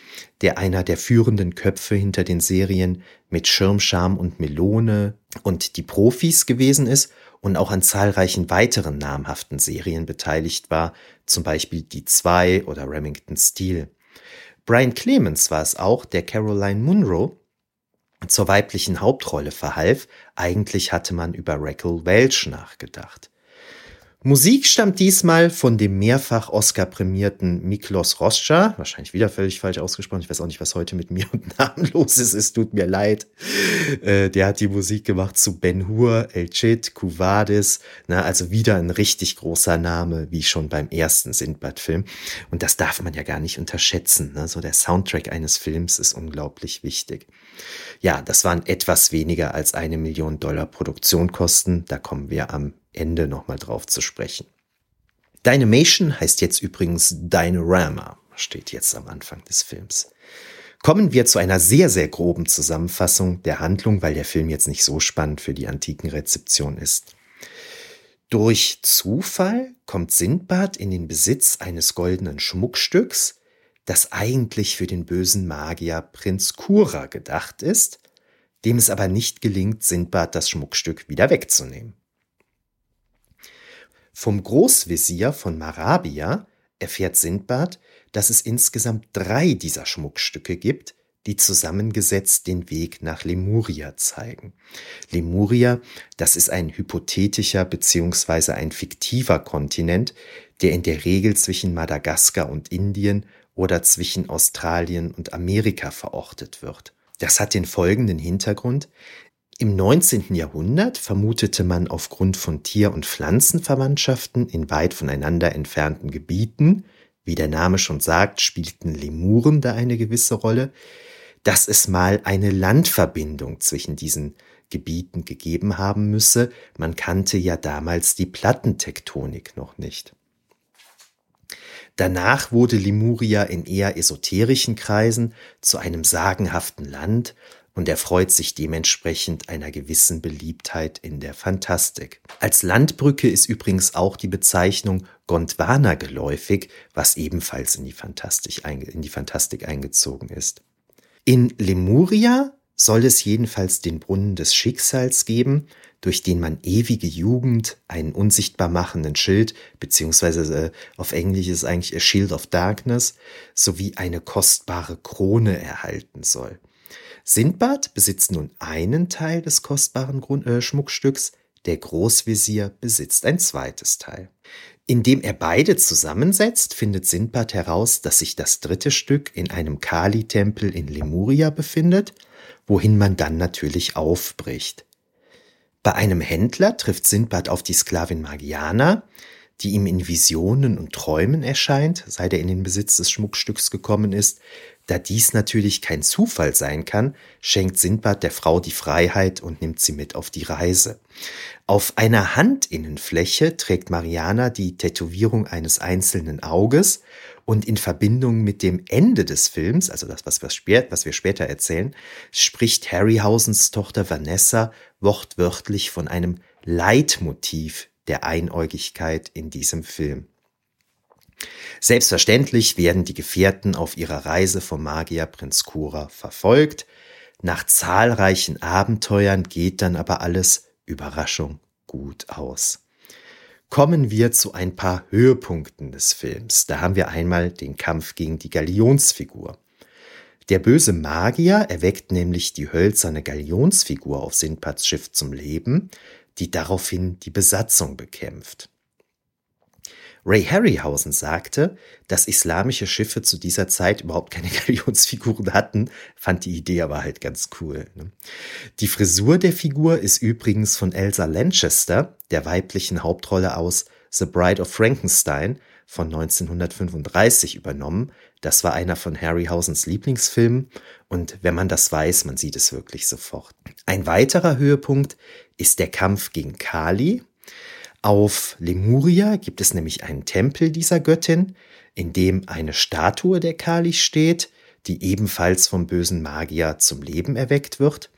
der einer der führenden Köpfe hinter den Serien mit Schirmscham und Melone und die Profis gewesen ist und auch an zahlreichen weiteren namhaften Serien beteiligt war, zum Beispiel Die Zwei oder Remington Steel. Brian Clemens war es auch, der Caroline Munro zur weiblichen Hauptrolle verhalf. Eigentlich hatte man über Raquel Welch nachgedacht. Musik stammt diesmal von dem mehrfach Oscar-prämierten Miklos Roscha, wahrscheinlich wieder völlig falsch ausgesprochen. Ich weiß auch nicht, was heute mit mir und Namen los ist. Es tut mir leid. Äh, der hat die Musik gemacht zu Ben Hur, El Cid, Kuvadis. Na, also wieder ein richtig großer Name, wie schon beim ersten Sindbad-Film. Und das darf man ja gar nicht unterschätzen. Ne? So der Soundtrack eines Films ist unglaublich wichtig. Ja, das waren etwas weniger als eine Million Dollar Produktionkosten. Da kommen wir am Ende nochmal drauf zu sprechen. Dynamation heißt jetzt übrigens Dynorama, steht jetzt am Anfang des Films. Kommen wir zu einer sehr, sehr groben Zusammenfassung der Handlung, weil der Film jetzt nicht so spannend für die antiken Rezeption ist. Durch Zufall kommt Sindbad in den Besitz eines goldenen Schmuckstücks, das eigentlich für den bösen Magier Prinz Kura gedacht ist, dem es aber nicht gelingt, Sindbad das Schmuckstück wieder wegzunehmen. Vom Großvezier von Marabia erfährt Sindbad, dass es insgesamt drei dieser Schmuckstücke gibt, die zusammengesetzt den Weg nach Lemuria zeigen. Lemuria, das ist ein hypothetischer bzw. ein fiktiver Kontinent, der in der Regel zwischen Madagaskar und Indien oder zwischen Australien und Amerika verortet wird. Das hat den folgenden Hintergrund. Im 19. Jahrhundert vermutete man aufgrund von Tier- und Pflanzenverwandtschaften in weit voneinander entfernten Gebieten, wie der Name schon sagt, spielten Lemuren da eine gewisse Rolle, dass es mal eine Landverbindung zwischen diesen Gebieten gegeben haben müsse. Man kannte ja damals die Plattentektonik noch nicht. Danach wurde Lemuria in eher esoterischen Kreisen zu einem sagenhaften Land und erfreut sich dementsprechend einer gewissen Beliebtheit in der Fantastik. Als Landbrücke ist übrigens auch die Bezeichnung Gondwana geläufig, was ebenfalls in die Fantastik, in die Fantastik eingezogen ist. In Lemuria soll es jedenfalls den Brunnen des Schicksals geben, durch den man ewige Jugend, einen unsichtbar machenden Schild, beziehungsweise äh, auf Englisch ist eigentlich a Shield of Darkness, sowie eine kostbare Krone erhalten soll. Sindbad besitzt nun einen Teil des kostbaren Grund äh, Schmuckstücks, der Großvezier besitzt ein zweites Teil. Indem er beide zusammensetzt, findet Sindbad heraus, dass sich das dritte Stück in einem Kali-Tempel in Lemuria befindet, wohin man dann natürlich aufbricht. Bei einem Händler trifft Sindbad auf die Sklavin Magiana, die ihm in Visionen und Träumen erscheint, seit er in den Besitz des Schmuckstücks gekommen ist, da dies natürlich kein Zufall sein kann, schenkt Sindbad der Frau die Freiheit und nimmt sie mit auf die Reise. Auf einer Handinnenfläche trägt Mariana die Tätowierung eines einzelnen Auges und in Verbindung mit dem Ende des Films, also das, was wir, spät, was wir später erzählen, spricht Harryhausens Tochter Vanessa wortwörtlich von einem Leitmotiv der Einäugigkeit in diesem Film. Selbstverständlich werden die Gefährten auf ihrer Reise vom Magier Prinz Kura verfolgt. Nach zahlreichen Abenteuern geht dann aber alles, Überraschung, gut aus. Kommen wir zu ein paar Höhepunkten des Films. Da haben wir einmal den Kampf gegen die Galionsfigur. Der böse Magier erweckt nämlich die hölzerne Galionsfigur auf Sindbads Schiff zum Leben, die daraufhin die Besatzung bekämpft. Ray Harryhausen sagte, dass islamische Schiffe zu dieser Zeit überhaupt keine Galionsfiguren hatten, fand die Idee aber halt ganz cool. Ne? Die Frisur der Figur ist übrigens von Elsa Lanchester, der weiblichen Hauptrolle aus The Bride of Frankenstein von 1935 übernommen. Das war einer von Harryhausens Lieblingsfilmen und wenn man das weiß, man sieht es wirklich sofort. Ein weiterer Höhepunkt ist der Kampf gegen Kali, auf Lemuria gibt es nämlich einen Tempel dieser Göttin, in dem eine Statue der Kali steht, die ebenfalls vom bösen Magier zum Leben erweckt wird.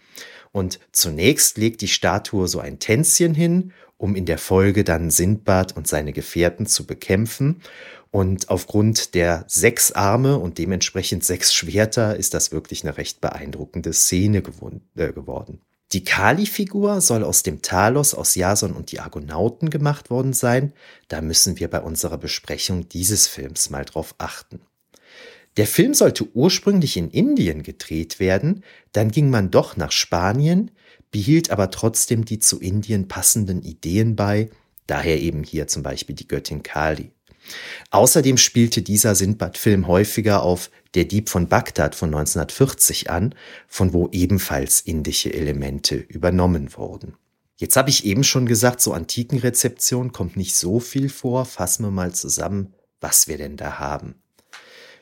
Und zunächst legt die Statue so ein Tänzchen hin, um in der Folge dann Sindbad und seine Gefährten zu bekämpfen. Und aufgrund der sechs Arme und dementsprechend sechs Schwerter ist das wirklich eine recht beeindruckende Szene äh, geworden. Die Kali-Figur soll aus dem Talos aus Jason und die Argonauten gemacht worden sein. Da müssen wir bei unserer Besprechung dieses Films mal drauf achten. Der Film sollte ursprünglich in Indien gedreht werden, dann ging man doch nach Spanien, behielt aber trotzdem die zu Indien passenden Ideen bei, daher eben hier zum Beispiel die Göttin Kali. Außerdem spielte dieser Sindbad-Film häufiger auf Der Dieb von Bagdad von 1940 an, von wo ebenfalls indische Elemente übernommen wurden. Jetzt habe ich eben schon gesagt, so Antikenrezeption kommt nicht so viel vor. Fassen wir mal zusammen, was wir denn da haben.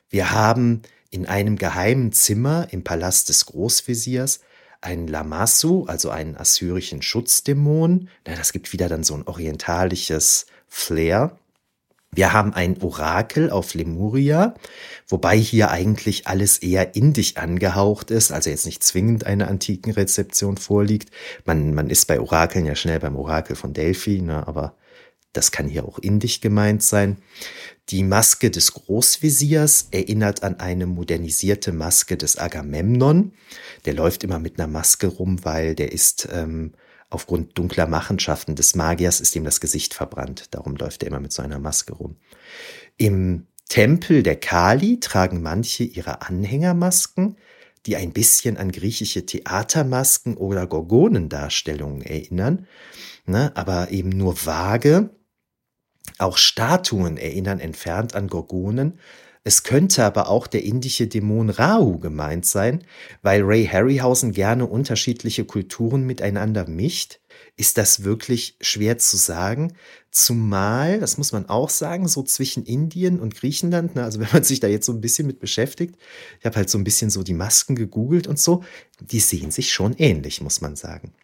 Wir haben in einem geheimen Zimmer im Palast des Großveziers einen Lamassu, also einen assyrischen Schutzdämon. Das gibt wieder dann so ein orientalisches Flair. Wir haben ein Orakel auf Lemuria, wobei hier eigentlich alles eher indisch angehaucht ist, also jetzt nicht zwingend eine antiken Rezeption vorliegt. Man, man ist bei Orakeln ja schnell beim Orakel von Delphi, ne, aber das kann hier auch indisch gemeint sein. Die Maske des Großveziers erinnert an eine modernisierte Maske des Agamemnon. Der läuft immer mit einer Maske rum, weil der ist ähm, aufgrund dunkler Machenschaften des Magiers ist ihm das Gesicht verbrannt. Darum läuft er immer mit so einer Maske rum. Im Tempel der Kali tragen manche ihre Anhängermasken, die ein bisschen an griechische Theatermasken oder Gorgonendarstellungen erinnern, ne, aber eben nur vage. Auch Statuen erinnern entfernt an Gorgonen, es könnte aber auch der indische Dämon Rahu gemeint sein, weil Ray Harryhausen gerne unterschiedliche Kulturen miteinander mischt. Ist das wirklich schwer zu sagen? Zumal, das muss man auch sagen, so zwischen Indien und Griechenland, ne, also wenn man sich da jetzt so ein bisschen mit beschäftigt, ich habe halt so ein bisschen so die Masken gegoogelt und so, die sehen sich schon ähnlich, muss man sagen.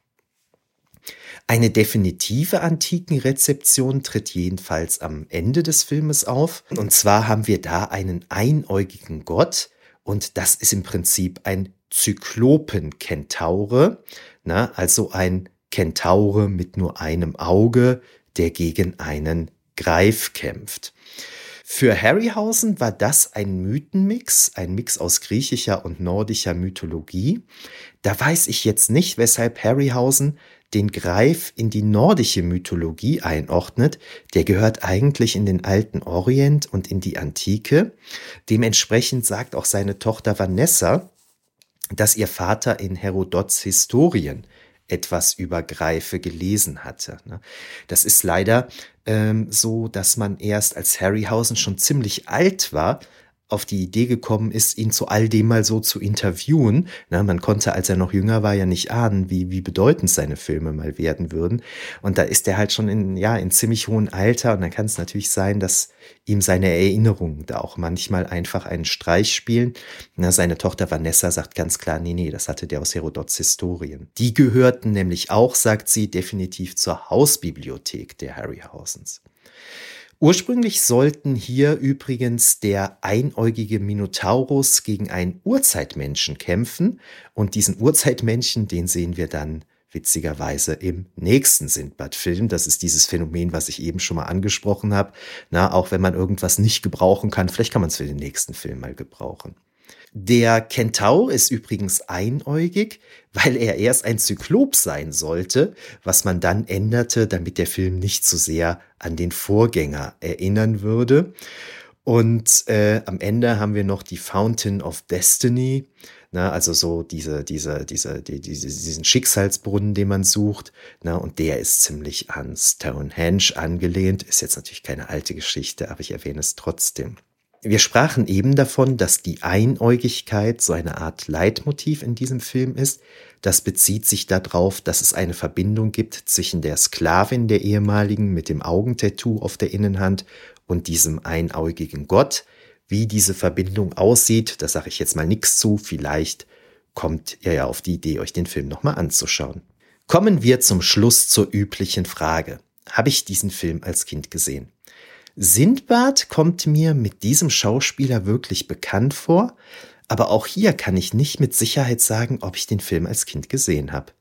Eine definitive Antikenrezeption tritt jedenfalls am Ende des Filmes auf. Und zwar haben wir da einen einäugigen Gott und das ist im Prinzip ein Zyklopen-Kentaure, also ein Kentaure mit nur einem Auge, der gegen einen Greif kämpft. Für Harryhausen war das ein Mythenmix, ein Mix aus griechischer und nordischer Mythologie. Da weiß ich jetzt nicht, weshalb Harryhausen den Greif in die nordische Mythologie einordnet, der gehört eigentlich in den alten Orient und in die Antike. Dementsprechend sagt auch seine Tochter Vanessa, dass ihr Vater in Herodots Historien etwas über Greife gelesen hatte. Ne? Das ist leider ähm, so, dass man erst als Harryhausen schon ziemlich alt war, auf die Idee gekommen ist, ihn zu all dem mal so zu interviewen. Na, man konnte, als er noch jünger war, ja nicht ahnen, wie, wie bedeutend seine Filme mal werden würden. Und da ist er halt schon in, ja, in ziemlich hohem Alter. Und dann kann es natürlich sein, dass ihm seine Erinnerungen da auch manchmal einfach einen Streich spielen. Na, seine Tochter Vanessa sagt ganz klar, nee, nee, das hatte der aus Herodots Historien. Die gehörten nämlich auch, sagt sie, definitiv zur Hausbibliothek der Harryhausens. Ursprünglich sollten hier übrigens der einäugige Minotaurus gegen einen Urzeitmenschen kämpfen und diesen Urzeitmenschen, den sehen wir dann witzigerweise im nächsten Sindbad-Film. Das ist dieses Phänomen, was ich eben schon mal angesprochen habe. Na, auch wenn man irgendwas nicht gebrauchen kann, vielleicht kann man es für den nächsten Film mal gebrauchen. Der Kentaur ist übrigens einäugig, weil er erst ein Zyklop sein sollte, was man dann änderte, damit der Film nicht zu so sehr an den Vorgänger erinnern würde. Und äh, am Ende haben wir noch die Fountain of Destiny, na, also so diese, diese, diese, die, diese, diesen Schicksalsbrunnen, den man sucht. Na, und der ist ziemlich an Stonehenge angelehnt. Ist jetzt natürlich keine alte Geschichte, aber ich erwähne es trotzdem. Wir sprachen eben davon, dass die Einäugigkeit so eine Art Leitmotiv in diesem Film ist. Das bezieht sich darauf, dass es eine Verbindung gibt zwischen der Sklavin der ehemaligen mit dem Augentattoo auf der Innenhand und diesem einäugigen Gott. Wie diese Verbindung aussieht, da sage ich jetzt mal nichts zu. Vielleicht kommt ihr ja auf die Idee, euch den Film nochmal anzuschauen. Kommen wir zum Schluss zur üblichen Frage. Habe ich diesen Film als Kind gesehen? Sindbad kommt mir mit diesem Schauspieler wirklich bekannt vor, aber auch hier kann ich nicht mit Sicherheit sagen, ob ich den Film als Kind gesehen habe.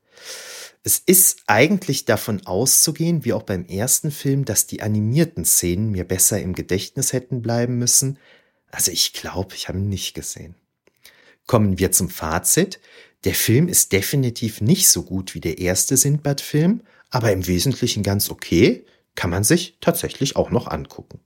Es ist eigentlich davon auszugehen, wie auch beim ersten Film, dass die animierten Szenen mir besser im Gedächtnis hätten bleiben müssen. Also ich glaube, ich habe ihn nicht gesehen. Kommen wir zum Fazit. Der Film ist definitiv nicht so gut wie der erste Sindbad-Film, aber im Wesentlichen ganz okay kann man sich tatsächlich auch noch angucken.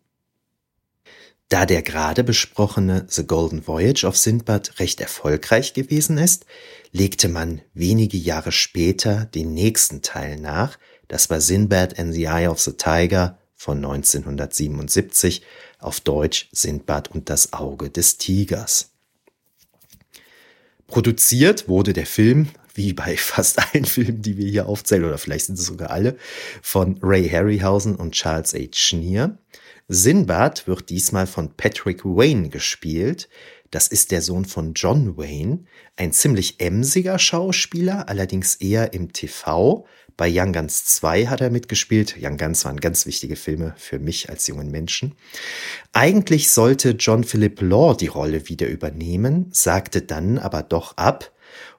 Da der gerade besprochene The Golden Voyage of Sindbad recht erfolgreich gewesen ist, legte man wenige Jahre später den nächsten Teil nach, das war Sinbad and the Eye of the Tiger von 1977, auf Deutsch Sindbad und das Auge des Tigers. Produziert wurde der Film wie bei fast allen Filmen, die wir hier aufzählen, oder vielleicht sind es sogar alle, von Ray Harryhausen und Charles H. Schneer. Sinbad wird diesmal von Patrick Wayne gespielt. Das ist der Sohn von John Wayne, ein ziemlich emsiger Schauspieler, allerdings eher im TV. Bei Young Guns 2 hat er mitgespielt. Young Guns waren ganz wichtige Filme für mich als jungen Menschen. Eigentlich sollte John Philip Law die Rolle wieder übernehmen, sagte dann aber doch ab,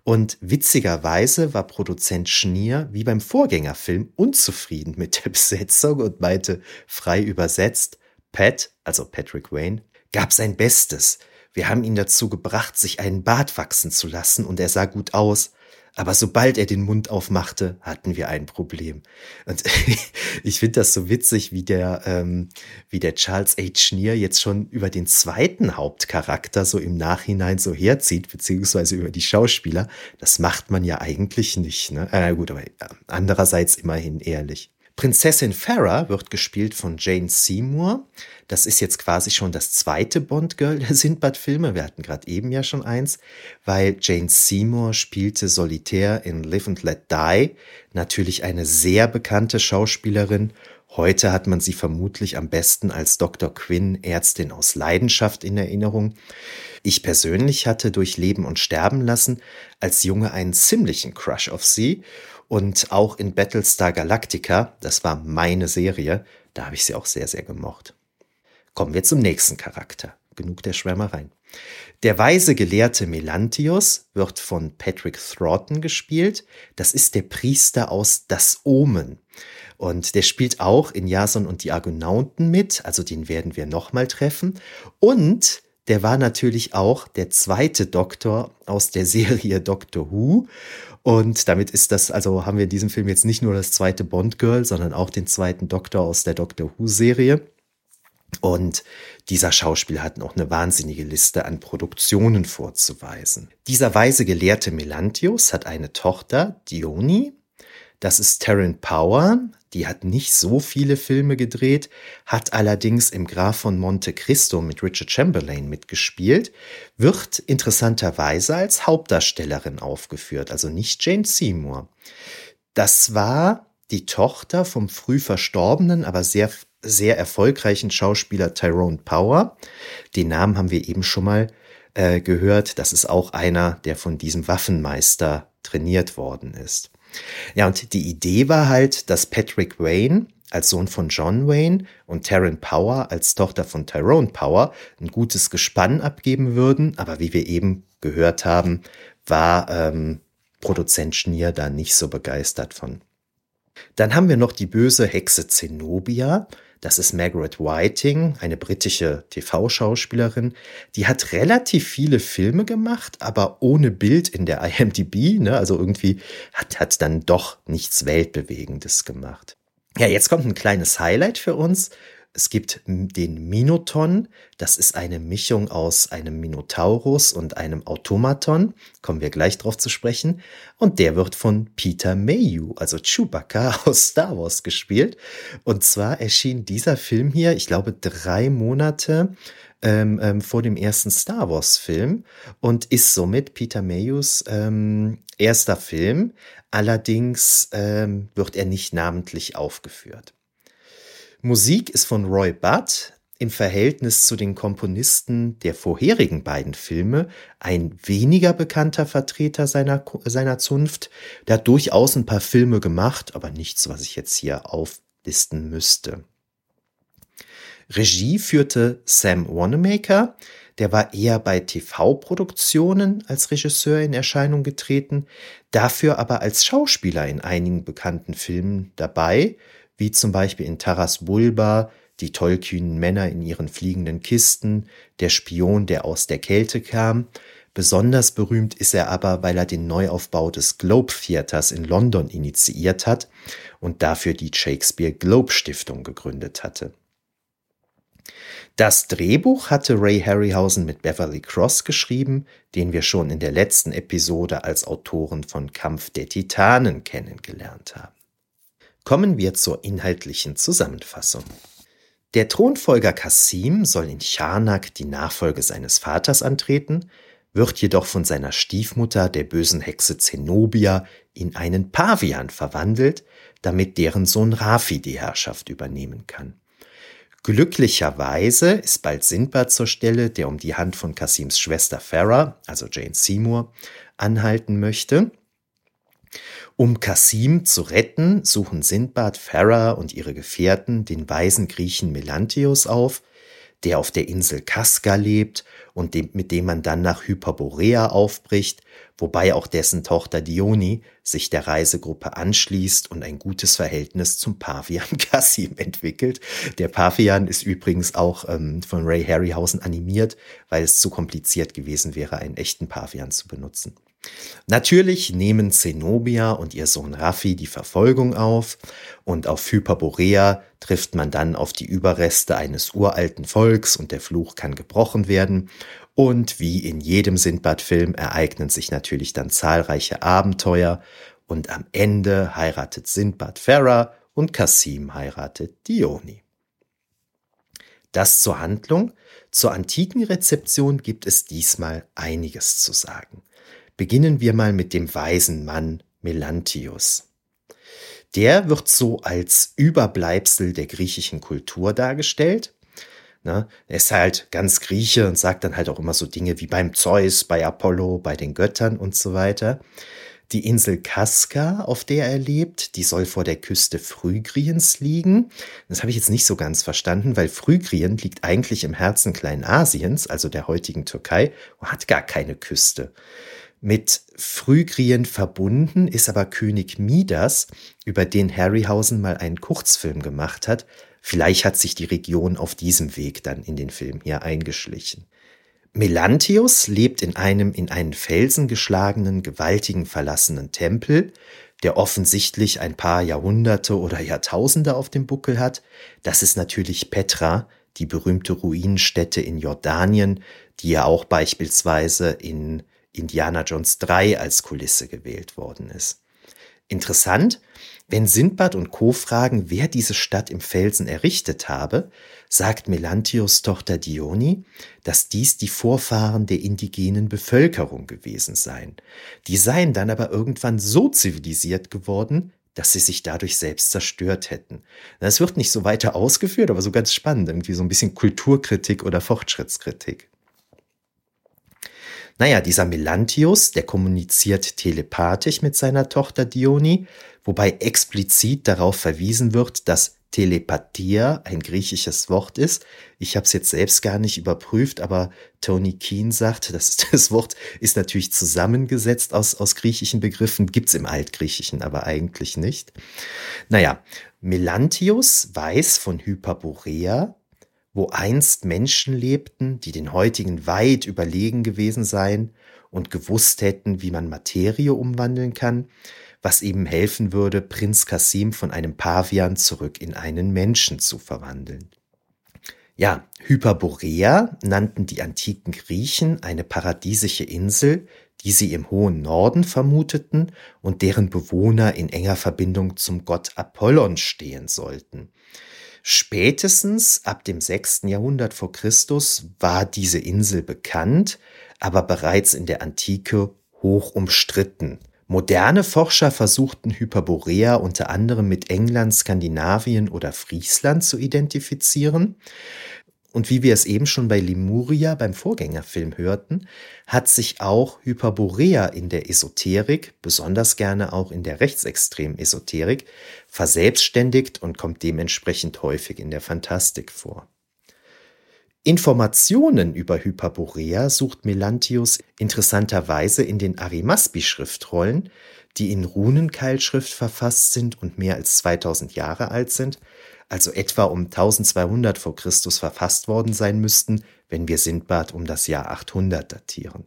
und witzigerweise war Produzent Schnier wie beim Vorgängerfilm unzufrieden mit der Besetzung und meinte frei übersetzt, Pat, also Patrick Wayne, gab sein Bestes. Wir haben ihn dazu gebracht, sich einen Bart wachsen zu lassen und er sah gut aus, aber sobald er den Mund aufmachte, hatten wir ein Problem. Und ich finde das so witzig, wie der, ähm, wie der Charles H. Schneer jetzt schon über den zweiten Hauptcharakter so im Nachhinein so herzieht, beziehungsweise über die Schauspieler. Das macht man ja eigentlich nicht. Ne? Äh, gut, aber andererseits immerhin ehrlich. Prinzessin Farah wird gespielt von Jane Seymour. Das ist jetzt quasi schon das zweite Bond-Girl der Sindbad-Filme. Wir hatten gerade eben ja schon eins, weil Jane Seymour spielte solitär in Live and Let Die. Natürlich eine sehr bekannte Schauspielerin. Heute hat man sie vermutlich am besten als Dr. Quinn, Ärztin aus Leidenschaft in Erinnerung. Ich persönlich hatte durch Leben und Sterben lassen als Junge einen ziemlichen Crush auf sie und auch in Battlestar Galactica, das war meine Serie, da habe ich sie auch sehr, sehr gemocht. Kommen wir zum nächsten Charakter. Genug der Schwärmereien. Der weise Gelehrte Melantius wird von Patrick Thornton gespielt. Das ist der Priester aus Das Omen. Und der spielt auch in Jason und die Argonauten mit, also den werden wir nochmal treffen. Und der war natürlich auch der zweite Doktor aus der Serie Doctor Who. Und damit ist das, also haben wir in diesem Film jetzt nicht nur das zweite Bond-Girl, sondern auch den zweiten Doktor aus der Doctor Who-Serie. Und dieser Schauspieler hat noch eine wahnsinnige Liste an Produktionen vorzuweisen. Dieser weise Gelehrte Melantius hat eine Tochter, Dioni. Das ist Taryn Power, die hat nicht so viele Filme gedreht, hat allerdings im Graf von Monte Cristo mit Richard Chamberlain mitgespielt, wird interessanterweise als Hauptdarstellerin aufgeführt, also nicht Jane Seymour. Das war die Tochter vom früh verstorbenen, aber sehr, sehr erfolgreichen Schauspieler Tyrone Power. Den Namen haben wir eben schon mal äh, gehört. Das ist auch einer, der von diesem Waffenmeister trainiert worden ist. Ja, und die Idee war halt, dass Patrick Wayne als Sohn von John Wayne und Taryn Power als Tochter von Tyrone Power ein gutes Gespann abgeben würden, aber wie wir eben gehört haben, war ähm, Produzent Schnier da nicht so begeistert von. Dann haben wir noch die böse Hexe Zenobia, das ist Margaret Whiting, eine britische TV-Schauspielerin. Die hat relativ viele Filme gemacht, aber ohne Bild in der IMDb. Ne? Also irgendwie hat, hat dann doch nichts Weltbewegendes gemacht. Ja, jetzt kommt ein kleines Highlight für uns. Es gibt den Minoton, das ist eine Mischung aus einem Minotaurus und einem Automaton, kommen wir gleich drauf zu sprechen, und der wird von Peter Mayhew, also Chewbacca aus Star Wars gespielt. Und zwar erschien dieser Film hier, ich glaube, drei Monate ähm, ähm, vor dem ersten Star Wars-Film und ist somit Peter Mayhews ähm, erster Film. Allerdings ähm, wird er nicht namentlich aufgeführt. Musik ist von Roy Budd, im Verhältnis zu den Komponisten der vorherigen beiden Filme ein weniger bekannter Vertreter seiner, seiner Zunft. Der hat durchaus ein paar Filme gemacht, aber nichts, was ich jetzt hier auflisten müsste. Regie führte Sam Wanamaker, der war eher bei TV-Produktionen als Regisseur in Erscheinung getreten, dafür aber als Schauspieler in einigen bekannten Filmen dabei, wie zum Beispiel in Taras Bulba, die tollkühnen Männer in ihren fliegenden Kisten, der Spion, der aus der Kälte kam. Besonders berühmt ist er aber, weil er den Neuaufbau des Globe Theaters in London initiiert hat und dafür die Shakespeare Globe Stiftung gegründet hatte. Das Drehbuch hatte Ray Harryhausen mit Beverly Cross geschrieben, den wir schon in der letzten Episode als Autoren von Kampf der Titanen kennengelernt haben. Kommen wir zur inhaltlichen Zusammenfassung. Der Thronfolger Kassim soll in Charnak die Nachfolge seines Vaters antreten, wird jedoch von seiner Stiefmutter, der bösen Hexe Zenobia, in einen Pavian verwandelt, damit deren Sohn Rafi die Herrschaft übernehmen kann. Glücklicherweise ist bald Sindbad zur Stelle, der um die Hand von Kasims Schwester Farah, also Jane Seymour, anhalten möchte. Um Kasim zu retten, suchen Sindbad, Farah und ihre Gefährten den weisen Griechen Melantius auf, der auf der Insel Kaska lebt und dem, mit dem man dann nach Hyperborea aufbricht, wobei auch dessen Tochter Dioni sich der Reisegruppe anschließt und ein gutes Verhältnis zum Pavian Kasim entwickelt. Der Pavian ist übrigens auch ähm, von Ray Harryhausen animiert, weil es zu kompliziert gewesen wäre, einen echten Pavian zu benutzen. Natürlich nehmen Zenobia und ihr Sohn Raffi die Verfolgung auf und auf Hyperborea trifft man dann auf die Überreste eines uralten Volks und der Fluch kann gebrochen werden. Und wie in jedem Sindbad-Film ereignen sich natürlich dann zahlreiche Abenteuer und am Ende heiratet Sindbad Farah und Kasim heiratet Dioni. Das zur Handlung. Zur antiken Rezeption gibt es diesmal einiges zu sagen. Beginnen wir mal mit dem weisen Mann Melantius. Der wird so als Überbleibsel der griechischen Kultur dargestellt. Ne? Er ist halt ganz Grieche und sagt dann halt auch immer so Dinge wie beim Zeus, bei Apollo, bei den Göttern und so weiter. Die Insel Kaska, auf der er lebt, die soll vor der Küste Phrygriens liegen. Das habe ich jetzt nicht so ganz verstanden, weil Phrygrien liegt eigentlich im Herzen Kleinasiens, also der heutigen Türkei, und hat gar keine Küste. Mit Phrygrien verbunden ist aber König Midas, über den Harryhausen mal einen Kurzfilm gemacht hat. Vielleicht hat sich die Region auf diesem Weg dann in den Film hier eingeschlichen. Melantius lebt in einem in einen Felsen geschlagenen, gewaltigen, verlassenen Tempel, der offensichtlich ein paar Jahrhunderte oder Jahrtausende auf dem Buckel hat. Das ist natürlich Petra, die berühmte Ruinenstätte in Jordanien, die ja auch beispielsweise in Indiana Jones 3 als Kulisse gewählt worden ist. Interessant, wenn Sindbad und Co. fragen, wer diese Stadt im Felsen errichtet habe, sagt Melantius Tochter Dioni, dass dies die Vorfahren der indigenen Bevölkerung gewesen seien. Die seien dann aber irgendwann so zivilisiert geworden, dass sie sich dadurch selbst zerstört hätten. Das wird nicht so weiter ausgeführt, aber so ganz spannend, irgendwie so ein bisschen Kulturkritik oder Fortschrittskritik. Naja, dieser Melantius, der kommuniziert telepathisch mit seiner Tochter Dioni, wobei explizit darauf verwiesen wird, dass Telepathia ein griechisches Wort ist. Ich habe es jetzt selbst gar nicht überprüft, aber Tony Keen sagt, das, das Wort ist natürlich zusammengesetzt aus, aus griechischen Begriffen, gibt's im Altgriechischen aber eigentlich nicht. Naja, Melantius weiß von Hyperborea, wo einst Menschen lebten, die den heutigen weit überlegen gewesen seien und gewusst hätten, wie man Materie umwandeln kann, was eben helfen würde, Prinz Kasim von einem Pavian zurück in einen Menschen zu verwandeln. Ja, Hyperborea nannten die antiken Griechen eine paradiesische Insel, die sie im hohen Norden vermuteten und deren Bewohner in enger Verbindung zum Gott Apollon stehen sollten. Spätestens ab dem 6. Jahrhundert vor Christus war diese Insel bekannt, aber bereits in der Antike hoch umstritten. Moderne Forscher versuchten Hyperborea unter anderem mit England, Skandinavien oder Friesland zu identifizieren. Und wie wir es eben schon bei Lemuria beim Vorgängerfilm hörten, hat sich auch Hyperborea in der Esoterik, besonders gerne auch in der rechtsextremen Esoterik, verselbstständigt und kommt dementsprechend häufig in der Fantastik vor. Informationen über Hyperborea sucht Melantius interessanterweise in den Arimaspi-Schriftrollen, die in Runenkeilschrift verfasst sind und mehr als 2000 Jahre alt sind, also etwa um 1200 vor Christus verfasst worden sein müssten, wenn wir Sindbad um das Jahr 800 datieren.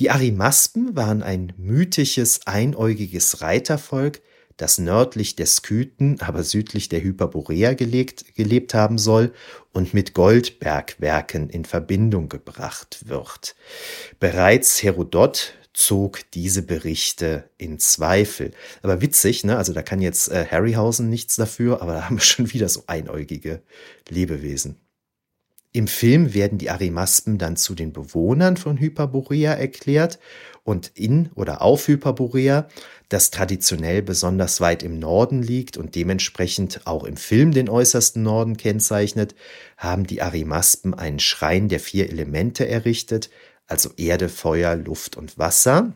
Die Arimaspen waren ein mythisches, einäugiges Reitervolk, das nördlich der Skythen, aber südlich der Hyperborea gelegt, gelebt haben soll und mit Goldbergwerken in Verbindung gebracht wird. Bereits Herodot zog diese Berichte in Zweifel. Aber witzig, ne? Also da kann jetzt äh, Harryhausen nichts dafür, aber da haben wir schon wieder so einäugige Lebewesen. Im Film werden die Arimaspen dann zu den Bewohnern von Hyperborea erklärt und in oder auf Hyperborea, das traditionell besonders weit im Norden liegt und dementsprechend auch im Film den äußersten Norden kennzeichnet, haben die Arimaspen einen Schrein der vier Elemente errichtet, also Erde, Feuer, Luft und Wasser.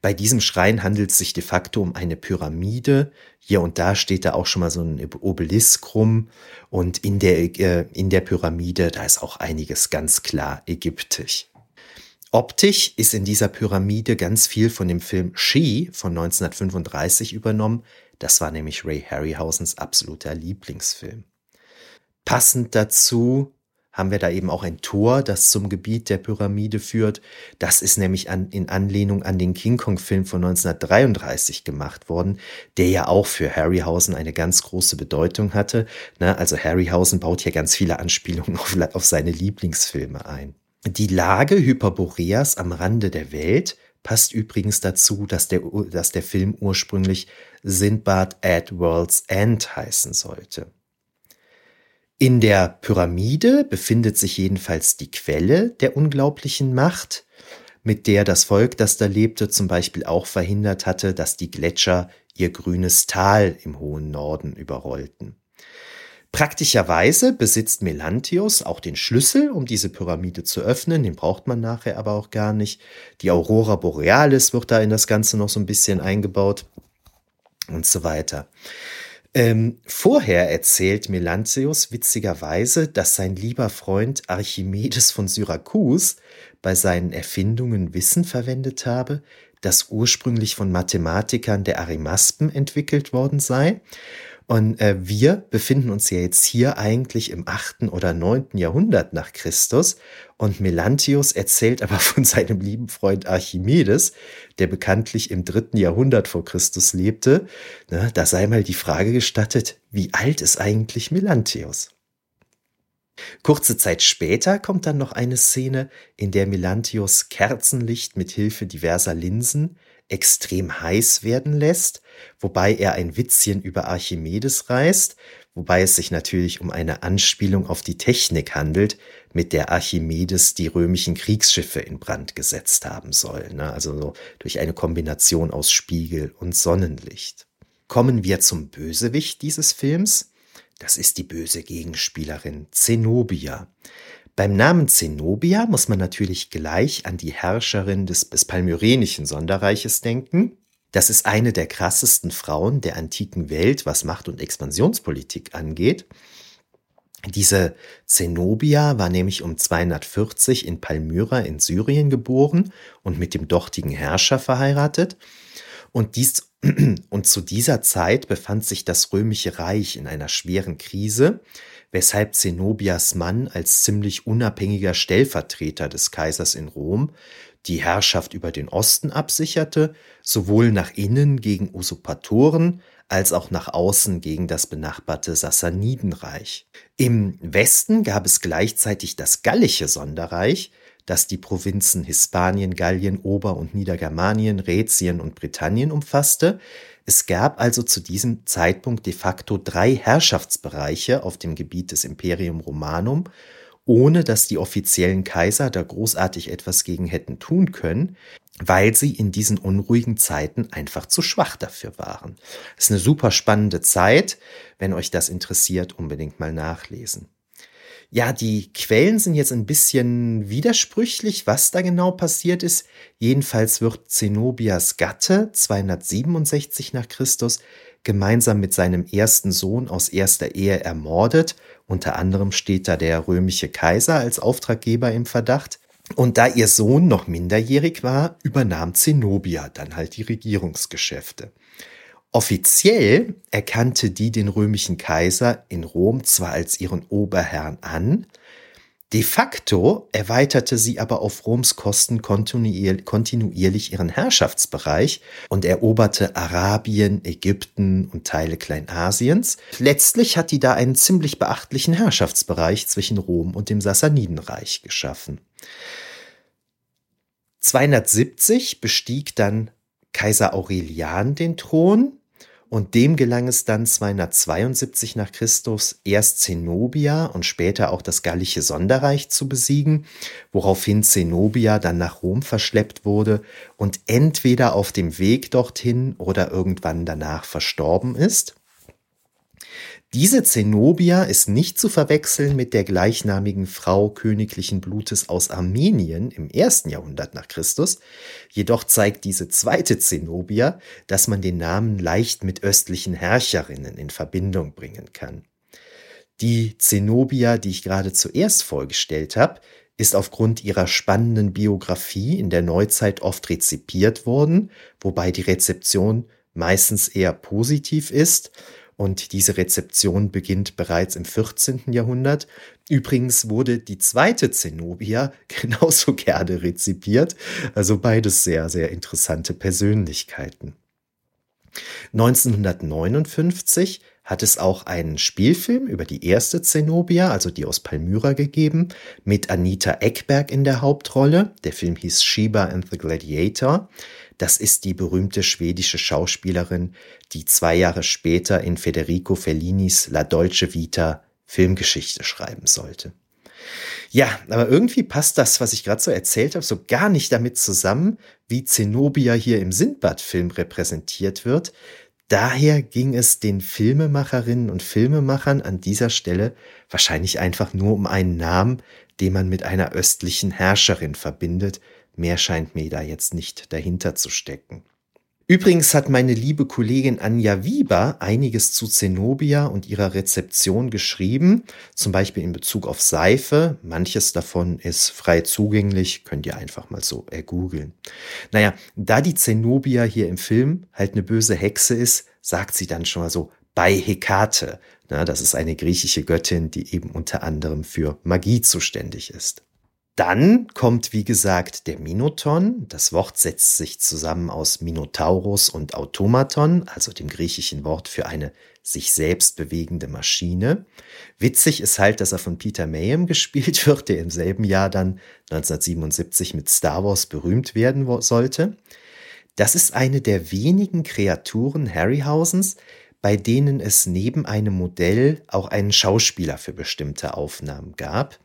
Bei diesem Schrein handelt es sich de facto um eine Pyramide. Hier und da steht da auch schon mal so ein Obelisk rum. Und in der, äh, in der Pyramide, da ist auch einiges ganz klar ägyptisch. Optisch ist in dieser Pyramide ganz viel von dem Film She von 1935 übernommen. Das war nämlich Ray Harryhausens absoluter Lieblingsfilm. Passend dazu haben wir da eben auch ein Tor, das zum Gebiet der Pyramide führt. Das ist nämlich an, in Anlehnung an den King Kong-Film von 1933 gemacht worden, der ja auch für Harryhausen eine ganz große Bedeutung hatte. Na, also Harryhausen baut hier ganz viele Anspielungen auf, auf seine Lieblingsfilme ein. Die Lage Hyperboreas am Rande der Welt passt übrigens dazu, dass der, dass der Film ursprünglich Sindbad at World's End heißen sollte. In der Pyramide befindet sich jedenfalls die Quelle der unglaublichen Macht, mit der das Volk, das da lebte, zum Beispiel auch verhindert hatte, dass die Gletscher ihr grünes Tal im hohen Norden überrollten. Praktischerweise besitzt Melantius auch den Schlüssel, um diese Pyramide zu öffnen, den braucht man nachher aber auch gar nicht. Die Aurora Borealis wird da in das Ganze noch so ein bisschen eingebaut und so weiter. Ähm, vorher erzählt Melantius witzigerweise, dass sein lieber Freund Archimedes von Syrakus bei seinen Erfindungen Wissen verwendet habe, das ursprünglich von Mathematikern der Arimaspen entwickelt worden sei und äh, wir befinden uns ja jetzt hier eigentlich im achten oder neunten Jahrhundert nach Christus. Und Melantius erzählt aber von seinem lieben Freund Archimedes, der bekanntlich im dritten Jahrhundert vor Christus lebte. Ne, da sei mal die Frage gestattet, wie alt ist eigentlich Melantius? Kurze Zeit später kommt dann noch eine Szene, in der Melantius Kerzenlicht mit Hilfe diverser Linsen extrem heiß werden lässt, wobei er ein Witzchen über Archimedes reißt, wobei es sich natürlich um eine Anspielung auf die Technik handelt, mit der Archimedes die römischen Kriegsschiffe in Brand gesetzt haben soll, ne? also so durch eine Kombination aus Spiegel und Sonnenlicht. Kommen wir zum Bösewicht dieses Films. Das ist die böse Gegenspielerin Zenobia. Beim Namen Zenobia muss man natürlich gleich an die Herrscherin des, des Palmyrenischen Sonderreiches denken. Das ist eine der krassesten Frauen der antiken Welt, was Macht- und Expansionspolitik angeht. Diese Zenobia war nämlich um 240 in Palmyra in Syrien geboren und mit dem dortigen Herrscher verheiratet. Und, dies, und zu dieser Zeit befand sich das römische Reich in einer schweren Krise weshalb Zenobias Mann als ziemlich unabhängiger Stellvertreter des Kaisers in Rom die Herrschaft über den Osten absicherte, sowohl nach innen gegen Usurpatoren als auch nach außen gegen das benachbarte Sassanidenreich. Im Westen gab es gleichzeitig das gallische Sonderreich, das die Provinzen Hispanien, Gallien, Ober- und Niedergermanien, Rätien und Britannien umfasste. Es gab also zu diesem Zeitpunkt de facto drei Herrschaftsbereiche auf dem Gebiet des Imperium Romanum ohne dass die offiziellen Kaiser da großartig etwas gegen hätten tun können, weil sie in diesen unruhigen Zeiten einfach zu schwach dafür waren. Das ist eine super spannende Zeit. Wenn euch das interessiert, unbedingt mal nachlesen. Ja, die Quellen sind jetzt ein bisschen widersprüchlich, was da genau passiert ist. Jedenfalls wird Zenobias Gatte 267 nach Christus gemeinsam mit seinem ersten Sohn aus erster Ehe ermordet. Unter anderem steht da der römische Kaiser als Auftraggeber im Verdacht. Und da ihr Sohn noch minderjährig war, übernahm Zenobia dann halt die Regierungsgeschäfte. Offiziell erkannte die den römischen Kaiser in Rom zwar als ihren Oberherrn an, De facto erweiterte sie aber auf Roms Kosten kontinuierlich ihren Herrschaftsbereich und eroberte Arabien, Ägypten und Teile Kleinasiens. Letztlich hat die da einen ziemlich beachtlichen Herrschaftsbereich zwischen Rom und dem Sassanidenreich geschaffen. 270 bestieg dann Kaiser Aurelian den Thron und dem gelang es dann 272 nach Christus erst Zenobia und später auch das gallische Sonderreich zu besiegen, woraufhin Zenobia dann nach Rom verschleppt wurde und entweder auf dem Weg dorthin oder irgendwann danach verstorben ist. Diese Zenobia ist nicht zu verwechseln mit der gleichnamigen Frau königlichen Blutes aus Armenien im ersten Jahrhundert nach Christus. Jedoch zeigt diese zweite Zenobia, dass man den Namen leicht mit östlichen Herrscherinnen in Verbindung bringen kann. Die Zenobia, die ich gerade zuerst vorgestellt habe, ist aufgrund ihrer spannenden Biografie in der Neuzeit oft rezipiert worden, wobei die Rezeption meistens eher positiv ist und diese Rezeption beginnt bereits im 14. Jahrhundert. Übrigens wurde die zweite Zenobia genauso gerne rezipiert. Also beides sehr, sehr interessante Persönlichkeiten. 1959 hat es auch einen Spielfilm über die erste Zenobia, also die aus Palmyra gegeben, mit Anita Eckberg in der Hauptrolle. Der Film hieß Sheba and the Gladiator. Das ist die berühmte schwedische Schauspielerin, die zwei Jahre später in Federico Fellinis La Dolce Vita Filmgeschichte schreiben sollte. Ja, aber irgendwie passt das, was ich gerade so erzählt habe, so gar nicht damit zusammen, wie Zenobia hier im Sindbad-Film repräsentiert wird. Daher ging es den Filmemacherinnen und Filmemachern an dieser Stelle wahrscheinlich einfach nur um einen Namen, den man mit einer östlichen Herrscherin verbindet, Mehr scheint mir da jetzt nicht dahinter zu stecken. Übrigens hat meine liebe Kollegin Anja Wieber einiges zu Zenobia und ihrer Rezeption geschrieben, zum Beispiel in Bezug auf Seife. Manches davon ist frei zugänglich, könnt ihr einfach mal so ergoogeln. Naja, da die Zenobia hier im Film halt eine böse Hexe ist, sagt sie dann schon mal so bei Hekate. Na, das ist eine griechische Göttin, die eben unter anderem für Magie zuständig ist. Dann kommt, wie gesagt, der Minoton. Das Wort setzt sich zusammen aus Minotaurus und Automaton, also dem griechischen Wort für eine sich selbst bewegende Maschine. Witzig ist halt, dass er von Peter Mayhem gespielt wird, der im selben Jahr dann 1977 mit Star Wars berühmt werden sollte. Das ist eine der wenigen Kreaturen Harryhausens, bei denen es neben einem Modell auch einen Schauspieler für bestimmte Aufnahmen gab.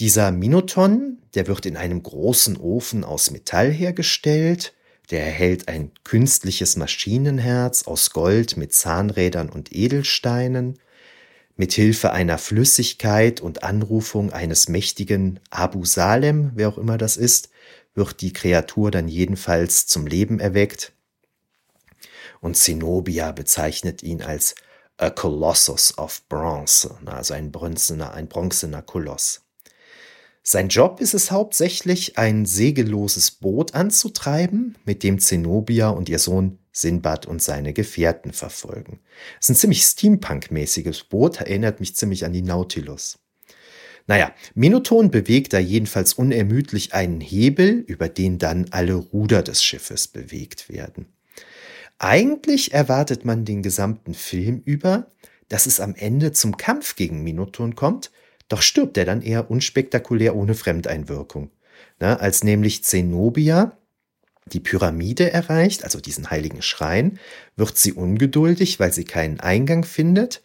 Dieser Minoton, der wird in einem großen Ofen aus Metall hergestellt, der erhält ein künstliches Maschinenherz aus Gold mit Zahnrädern und Edelsteinen. Mit Hilfe einer Flüssigkeit und Anrufung eines mächtigen Abu Salem, wer auch immer das ist, wird die Kreatur dann jedenfalls zum Leben erweckt. Und Zenobia bezeichnet ihn als a Colossus of Bronze, also ein bronzener, ein bronzener Koloss. Sein Job ist es hauptsächlich, ein segelloses Boot anzutreiben, mit dem Zenobia und ihr Sohn Sinbad und seine Gefährten verfolgen. Es ist ein ziemlich Steampunk-mäßiges Boot, erinnert mich ziemlich an die Nautilus. Naja, Minoton bewegt da jedenfalls unermüdlich einen Hebel, über den dann alle Ruder des Schiffes bewegt werden. Eigentlich erwartet man den gesamten Film über, dass es am Ende zum Kampf gegen Minoton kommt, doch stirbt er dann eher unspektakulär ohne Fremdeinwirkung. Na, als nämlich Zenobia die Pyramide erreicht, also diesen heiligen Schrein, wird sie ungeduldig, weil sie keinen Eingang findet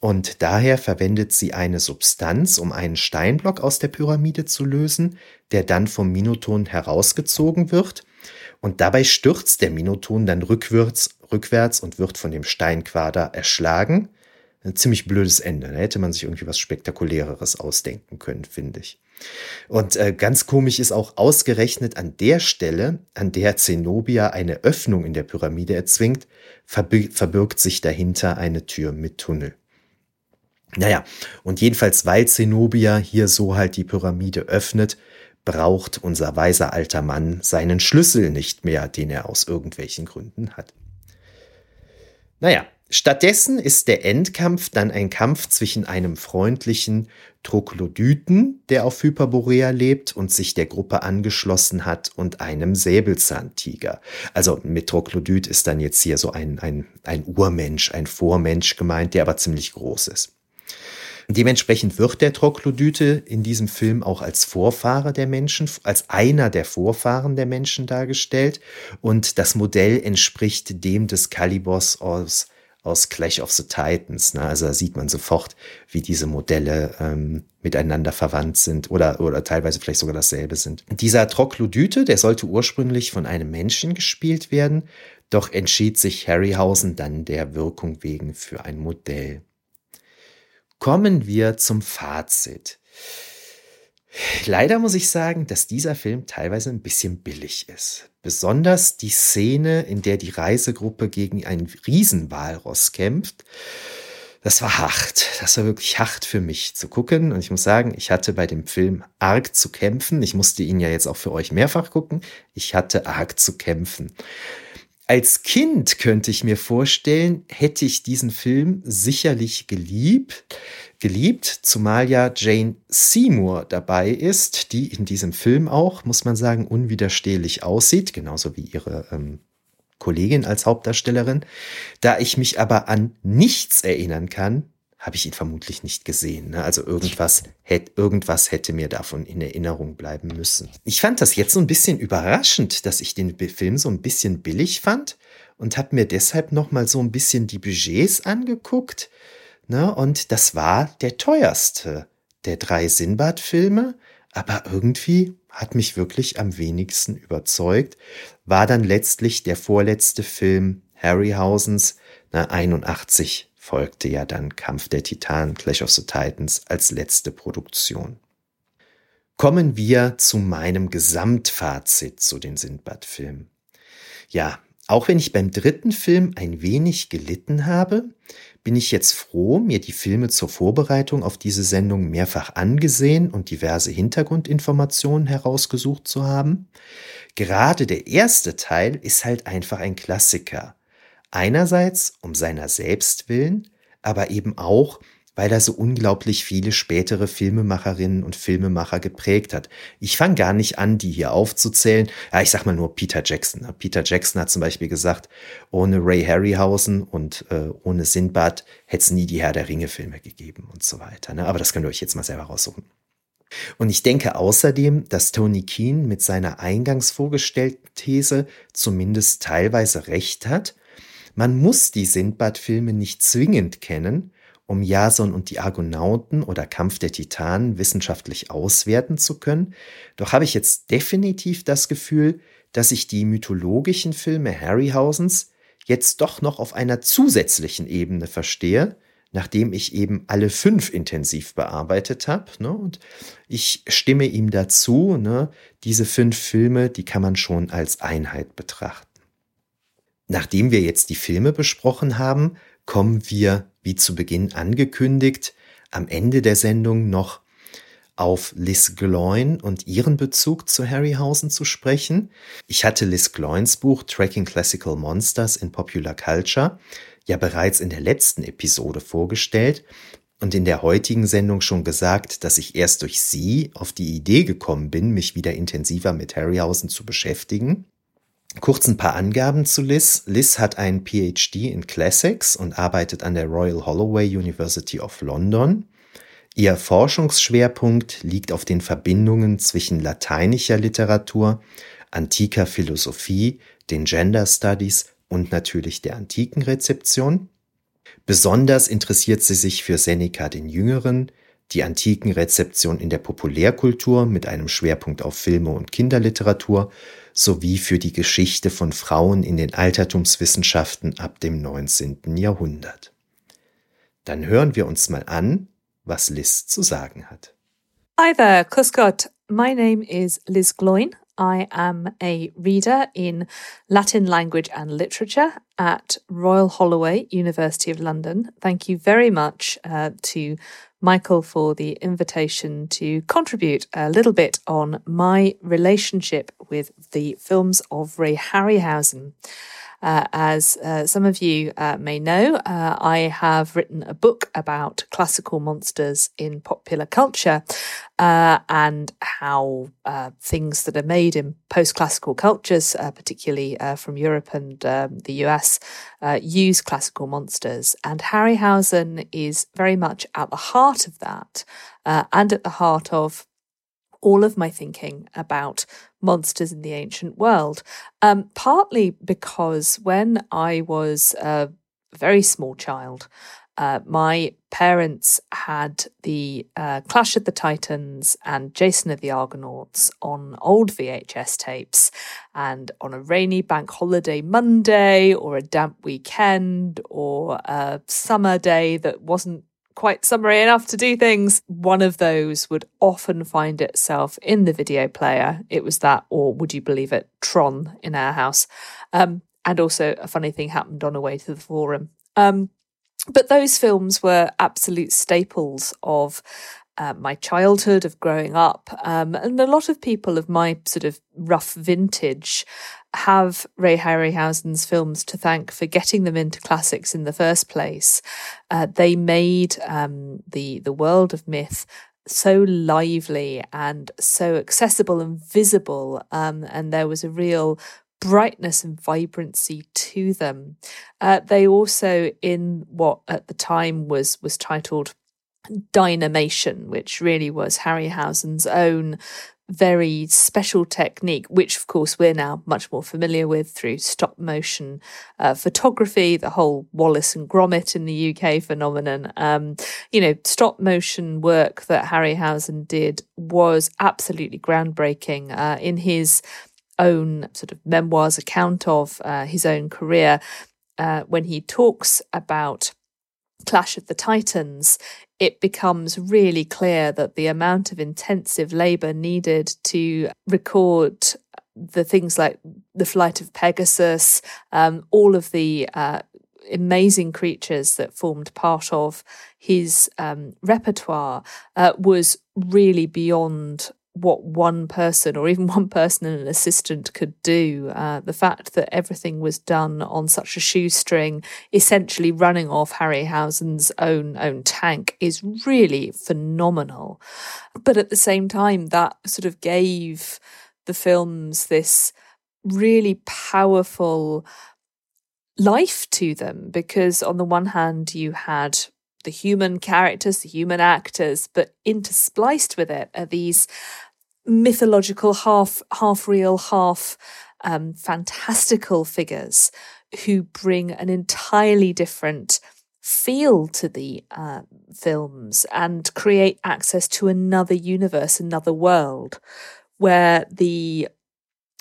und daher verwendet sie eine Substanz, um einen Steinblock aus der Pyramide zu lösen, der dann vom Minoton herausgezogen wird. Und dabei stürzt der Minoton dann rückwärts, rückwärts und wird von dem Steinquader erschlagen. Ein ziemlich blödes Ende. Da hätte man sich irgendwie was Spektakuläreres ausdenken können, finde ich. Und äh, ganz komisch ist auch ausgerechnet an der Stelle, an der Zenobia eine Öffnung in der Pyramide erzwingt, verbirgt sich dahinter eine Tür mit Tunnel. Naja, und jedenfalls, weil Zenobia hier so halt die Pyramide öffnet, braucht unser weiser alter Mann seinen Schlüssel nicht mehr, den er aus irgendwelchen Gründen hat. Naja, stattdessen ist der Endkampf dann ein Kampf zwischen einem freundlichen Troglodyten, der auf Hyperborea lebt und sich der Gruppe angeschlossen hat, und einem Säbelzahntiger. Also mit Troglodyt ist dann jetzt hier so ein, ein, ein Urmensch, ein Vormensch gemeint, der aber ziemlich groß ist. Dementsprechend wird der Troglodyte in diesem Film auch als Vorfahre der Menschen, als einer der Vorfahren der Menschen dargestellt. Und das Modell entspricht dem des Kalibos aus, aus Clash of the Titans. Ne? Also da sieht man sofort, wie diese Modelle ähm, miteinander verwandt sind oder, oder teilweise vielleicht sogar dasselbe sind. Dieser Troglodyte, der sollte ursprünglich von einem Menschen gespielt werden, doch entschied sich Harryhausen dann der Wirkung wegen für ein Modell. Kommen wir zum Fazit. Leider muss ich sagen, dass dieser Film teilweise ein bisschen billig ist. Besonders die Szene, in der die Reisegruppe gegen einen Riesenwalross kämpft. Das war hart. Das war wirklich hart für mich zu gucken. Und ich muss sagen, ich hatte bei dem Film arg zu kämpfen. Ich musste ihn ja jetzt auch für euch mehrfach gucken. Ich hatte arg zu kämpfen. Als Kind könnte ich mir vorstellen, hätte ich diesen Film sicherlich geliebt, geliebt, zumal ja Jane Seymour dabei ist, die in diesem Film auch, muss man sagen, unwiderstehlich aussieht, genauso wie ihre ähm, Kollegin als Hauptdarstellerin. Da ich mich aber an nichts erinnern kann, habe ich ihn vermutlich nicht gesehen. Ne? Also irgendwas, hätte, irgendwas hätte mir davon in Erinnerung bleiben müssen. Ich fand das jetzt so ein bisschen überraschend, dass ich den Film so ein bisschen billig fand und habe mir deshalb noch mal so ein bisschen die Budgets angeguckt. Ne? Und das war der teuerste der drei Sinbad-Filme, aber irgendwie hat mich wirklich am wenigsten überzeugt, war dann letztlich der vorletzte Film Harryhausens, ne, 81 folgte ja dann Kampf der Titanen, Clash of the Titans als letzte Produktion. Kommen wir zu meinem Gesamtfazit zu den Sindbad-Filmen. Ja, auch wenn ich beim dritten Film ein wenig gelitten habe, bin ich jetzt froh, mir die Filme zur Vorbereitung auf diese Sendung mehrfach angesehen und diverse Hintergrundinformationen herausgesucht zu haben. Gerade der erste Teil ist halt einfach ein Klassiker. Einerseits um seiner selbst willen, aber eben auch, weil er so unglaublich viele spätere Filmemacherinnen und Filmemacher geprägt hat. Ich fange gar nicht an, die hier aufzuzählen. Ja, ich sag mal nur Peter Jackson. Peter Jackson hat zum Beispiel gesagt, ohne Ray Harryhausen und äh, ohne Sindbad hätte es nie die Herr der Ringe-Filme gegeben und so weiter. Ne? Aber das könnt ihr euch jetzt mal selber raussuchen. Und ich denke außerdem, dass Tony Keane mit seiner eingangs vorgestellten These zumindest teilweise recht hat man muss die Sindbad-Filme nicht zwingend kennen, um Jason und die Argonauten oder Kampf der Titanen wissenschaftlich auswerten zu können. Doch habe ich jetzt definitiv das Gefühl, dass ich die mythologischen Filme Harryhausens jetzt doch noch auf einer zusätzlichen Ebene verstehe, nachdem ich eben alle fünf intensiv bearbeitet habe. Ne? Und ich stimme ihm dazu, ne? diese fünf Filme, die kann man schon als Einheit betrachten. Nachdem wir jetzt die Filme besprochen haben, kommen wir, wie zu Beginn angekündigt, am Ende der Sendung noch auf Liz Gloyn und ihren Bezug zu Harryhausen zu sprechen. Ich hatte Liz Gloyns Buch Tracking Classical Monsters in Popular Culture ja bereits in der letzten Episode vorgestellt und in der heutigen Sendung schon gesagt, dass ich erst durch sie auf die Idee gekommen bin, mich wieder intensiver mit Harryhausen zu beschäftigen. Kurz ein paar Angaben zu Liz. Liz hat einen PhD in Classics und arbeitet an der Royal Holloway University of London. Ihr Forschungsschwerpunkt liegt auf den Verbindungen zwischen lateinischer Literatur, antiker Philosophie, den Gender Studies und natürlich der antiken Rezeption. Besonders interessiert sie sich für Seneca den Jüngeren, die antiken Rezeption in der Populärkultur mit einem Schwerpunkt auf Filme und Kinderliteratur sowie für die Geschichte von Frauen in den Altertumswissenschaften ab dem 19. Jahrhundert. Dann hören wir uns mal an, was Liz zu sagen hat. Hi there, Cuscot. My name is Liz Gloyn. I am a reader in Latin language and literature at Royal Holloway, University of London. Thank you very much uh, to Michael for the invitation to contribute a little bit on my relationship with the films Of Ray Harryhausen. Uh, as uh, some of you uh, may know, uh, I have written a book about classical monsters in popular culture uh, and how uh, things that are made in post classical cultures, particularly from Europe and um, the US, use classical monsters. And Harryhausen is very much at the heart of that and at the heart of all of my thinking about monsters in the ancient world. Um, partly because when I was a very small child, uh, my parents had the uh, Clash of the Titans and Jason of the Argonauts on old VHS tapes. And on a rainy bank holiday Monday, or a damp weekend, or a summer day that wasn't quite summery enough to do things, one of those would often find itself in the video player. It was that, or would you believe it, Tron in our house. Um, and also, a funny thing happened on a way to the forum. Um, but those films were absolute staples of uh, my childhood, of growing up. Um, and a lot of people of my sort of rough vintage have Ray Harryhausen's films to thank for getting them into classics in the first place. Uh, they made um, the the world of myth so lively and so accessible and visible, um, and there was a real brightness and vibrancy to them. Uh, they also, in what at the time was was titled dynamation, which really was Harryhausen's own very special technique, which of course we're now much more familiar with through stop motion uh, photography, the whole Wallace and Gromit in the UK phenomenon. Um, you know, stop motion work that Harryhausen did was absolutely groundbreaking uh, in his own sort of memoirs account of uh, his own career. Uh, when he talks about Clash of the Titans, it becomes really clear that the amount of intensive labour needed to record the things like the flight of Pegasus, um, all of the uh, amazing creatures that formed part of his um, repertoire uh, was really beyond what one person or even one person and an assistant could do. Uh, the fact that everything was done on such a shoestring, essentially running off Harryhausen's own own tank, is really phenomenal. But at the same time, that sort of gave the films this really powerful life to them because on the one hand you had the human characters, the human actors, but interspliced with it are these mythological, half half real, half um, fantastical figures who bring an entirely different feel to the uh, films and create access to another universe, another world, where the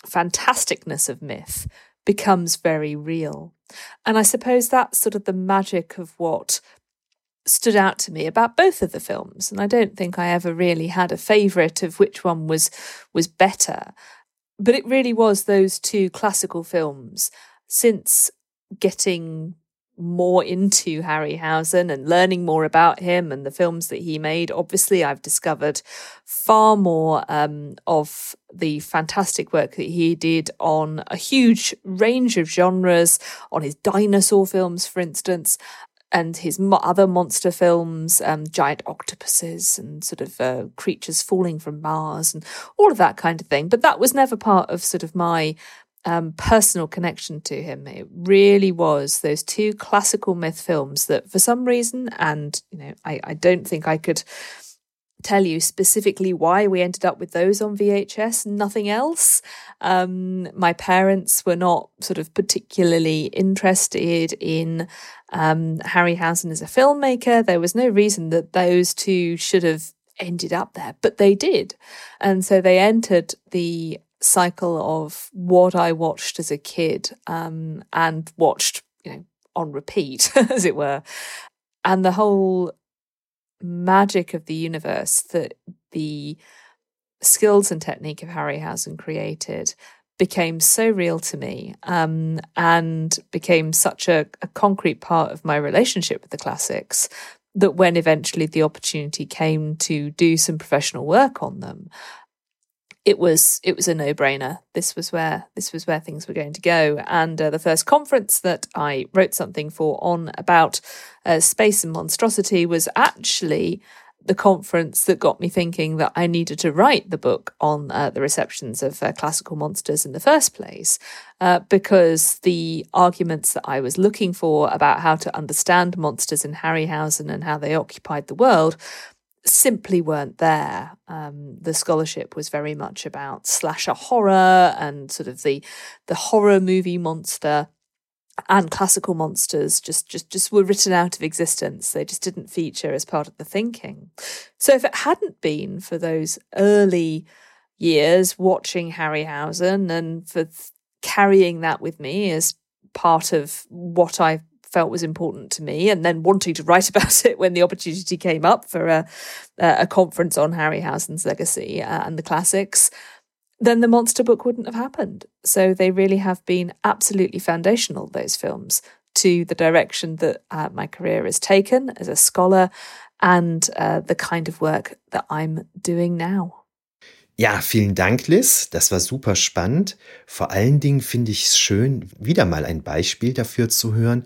fantasticness of myth becomes very real. And I suppose that's sort of the magic of what stood out to me about both of the films and I don't think I ever really had a favorite of which one was was better but it really was those two classical films since getting more into Harryhausen and learning more about him and the films that he made. Obviously, I've discovered far more um, of the fantastic work that he did on a huge range of genres, on his dinosaur films, for instance, and his mo- other monster films, um, giant octopuses and sort of uh, creatures falling from Mars and all of that kind of thing. But that was never part of sort of my um, personal connection to him. It really was those two classical myth films that, for some reason, and you know, I, I don't think I could tell you specifically why we ended up with those on VHS, nothing else. Um, my parents were not sort of particularly interested in um, Harryhausen as a filmmaker. There was no reason that those two should have ended up there, but they did. And so they entered the cycle of what I watched as a kid um, and watched, you know, on repeat, as it were. And the whole magic of the universe that the skills and technique of Harryhausen created became so real to me um, and became such a, a concrete part of my relationship with the classics that when eventually the opportunity came to do some professional work on them it was it was a no brainer. This was where this was where things were going to go. And uh, the first conference that I wrote something for on about uh, space and monstrosity was actually the conference that got me thinking that I needed to write the book on uh, the receptions of uh, classical monsters in the first place, uh, because the arguments that I was looking for about how to understand monsters in Harryhausen and how they occupied the world simply weren't there. Um, the scholarship was very much about slasher horror and sort of the the horror movie monster and classical monsters just just just were written out of existence they just didn't feature as part of the thinking so if it hadn't been for those early years watching harryhausen and for th- carrying that with me as part of what i felt was important to me, and then wanting to write about it when the opportunity came up for a, a conference on Harryhausen's legacy uh, and the classics, then the monster book wouldn't have happened. So they really have been absolutely foundational, those films, to the direction that uh, my career has taken as a scholar and uh, the kind of work that I'm doing now. Ja, vielen Dank, Liz. Das war super spannend. Vor allen Dingen finde ich es schön, wieder mal ein Beispiel dafür zu hören,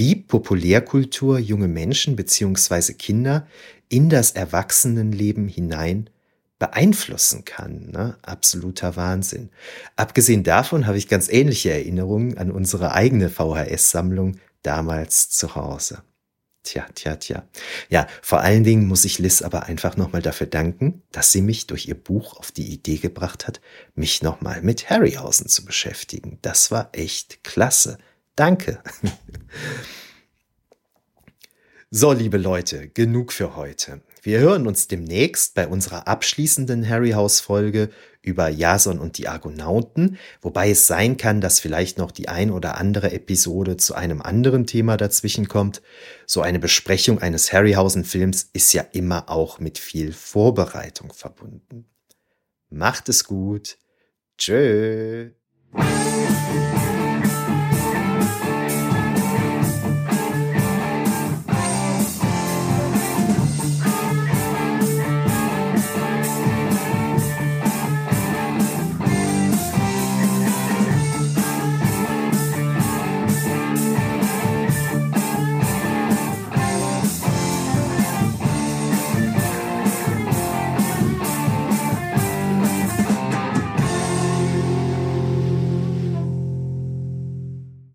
wie Populärkultur junge Menschen bzw. Kinder in das Erwachsenenleben hinein beeinflussen kann. Ne? Absoluter Wahnsinn. Abgesehen davon habe ich ganz ähnliche Erinnerungen an unsere eigene VHS-Sammlung damals zu Hause. Tja, tja, tja. Ja, vor allen Dingen muss ich Liz aber einfach nochmal dafür danken, dass sie mich durch ihr Buch auf die Idee gebracht hat, mich nochmal mit Harryhausen zu beschäftigen. Das war echt klasse. Danke. So, liebe Leute, genug für heute. Wir hören uns demnächst bei unserer abschließenden Harryhouse-Folge über Jason und die Argonauten, wobei es sein kann, dass vielleicht noch die ein oder andere Episode zu einem anderen Thema dazwischen kommt. So eine Besprechung eines Harryhausen-Films ist ja immer auch mit viel Vorbereitung verbunden. Macht es gut. Tschö.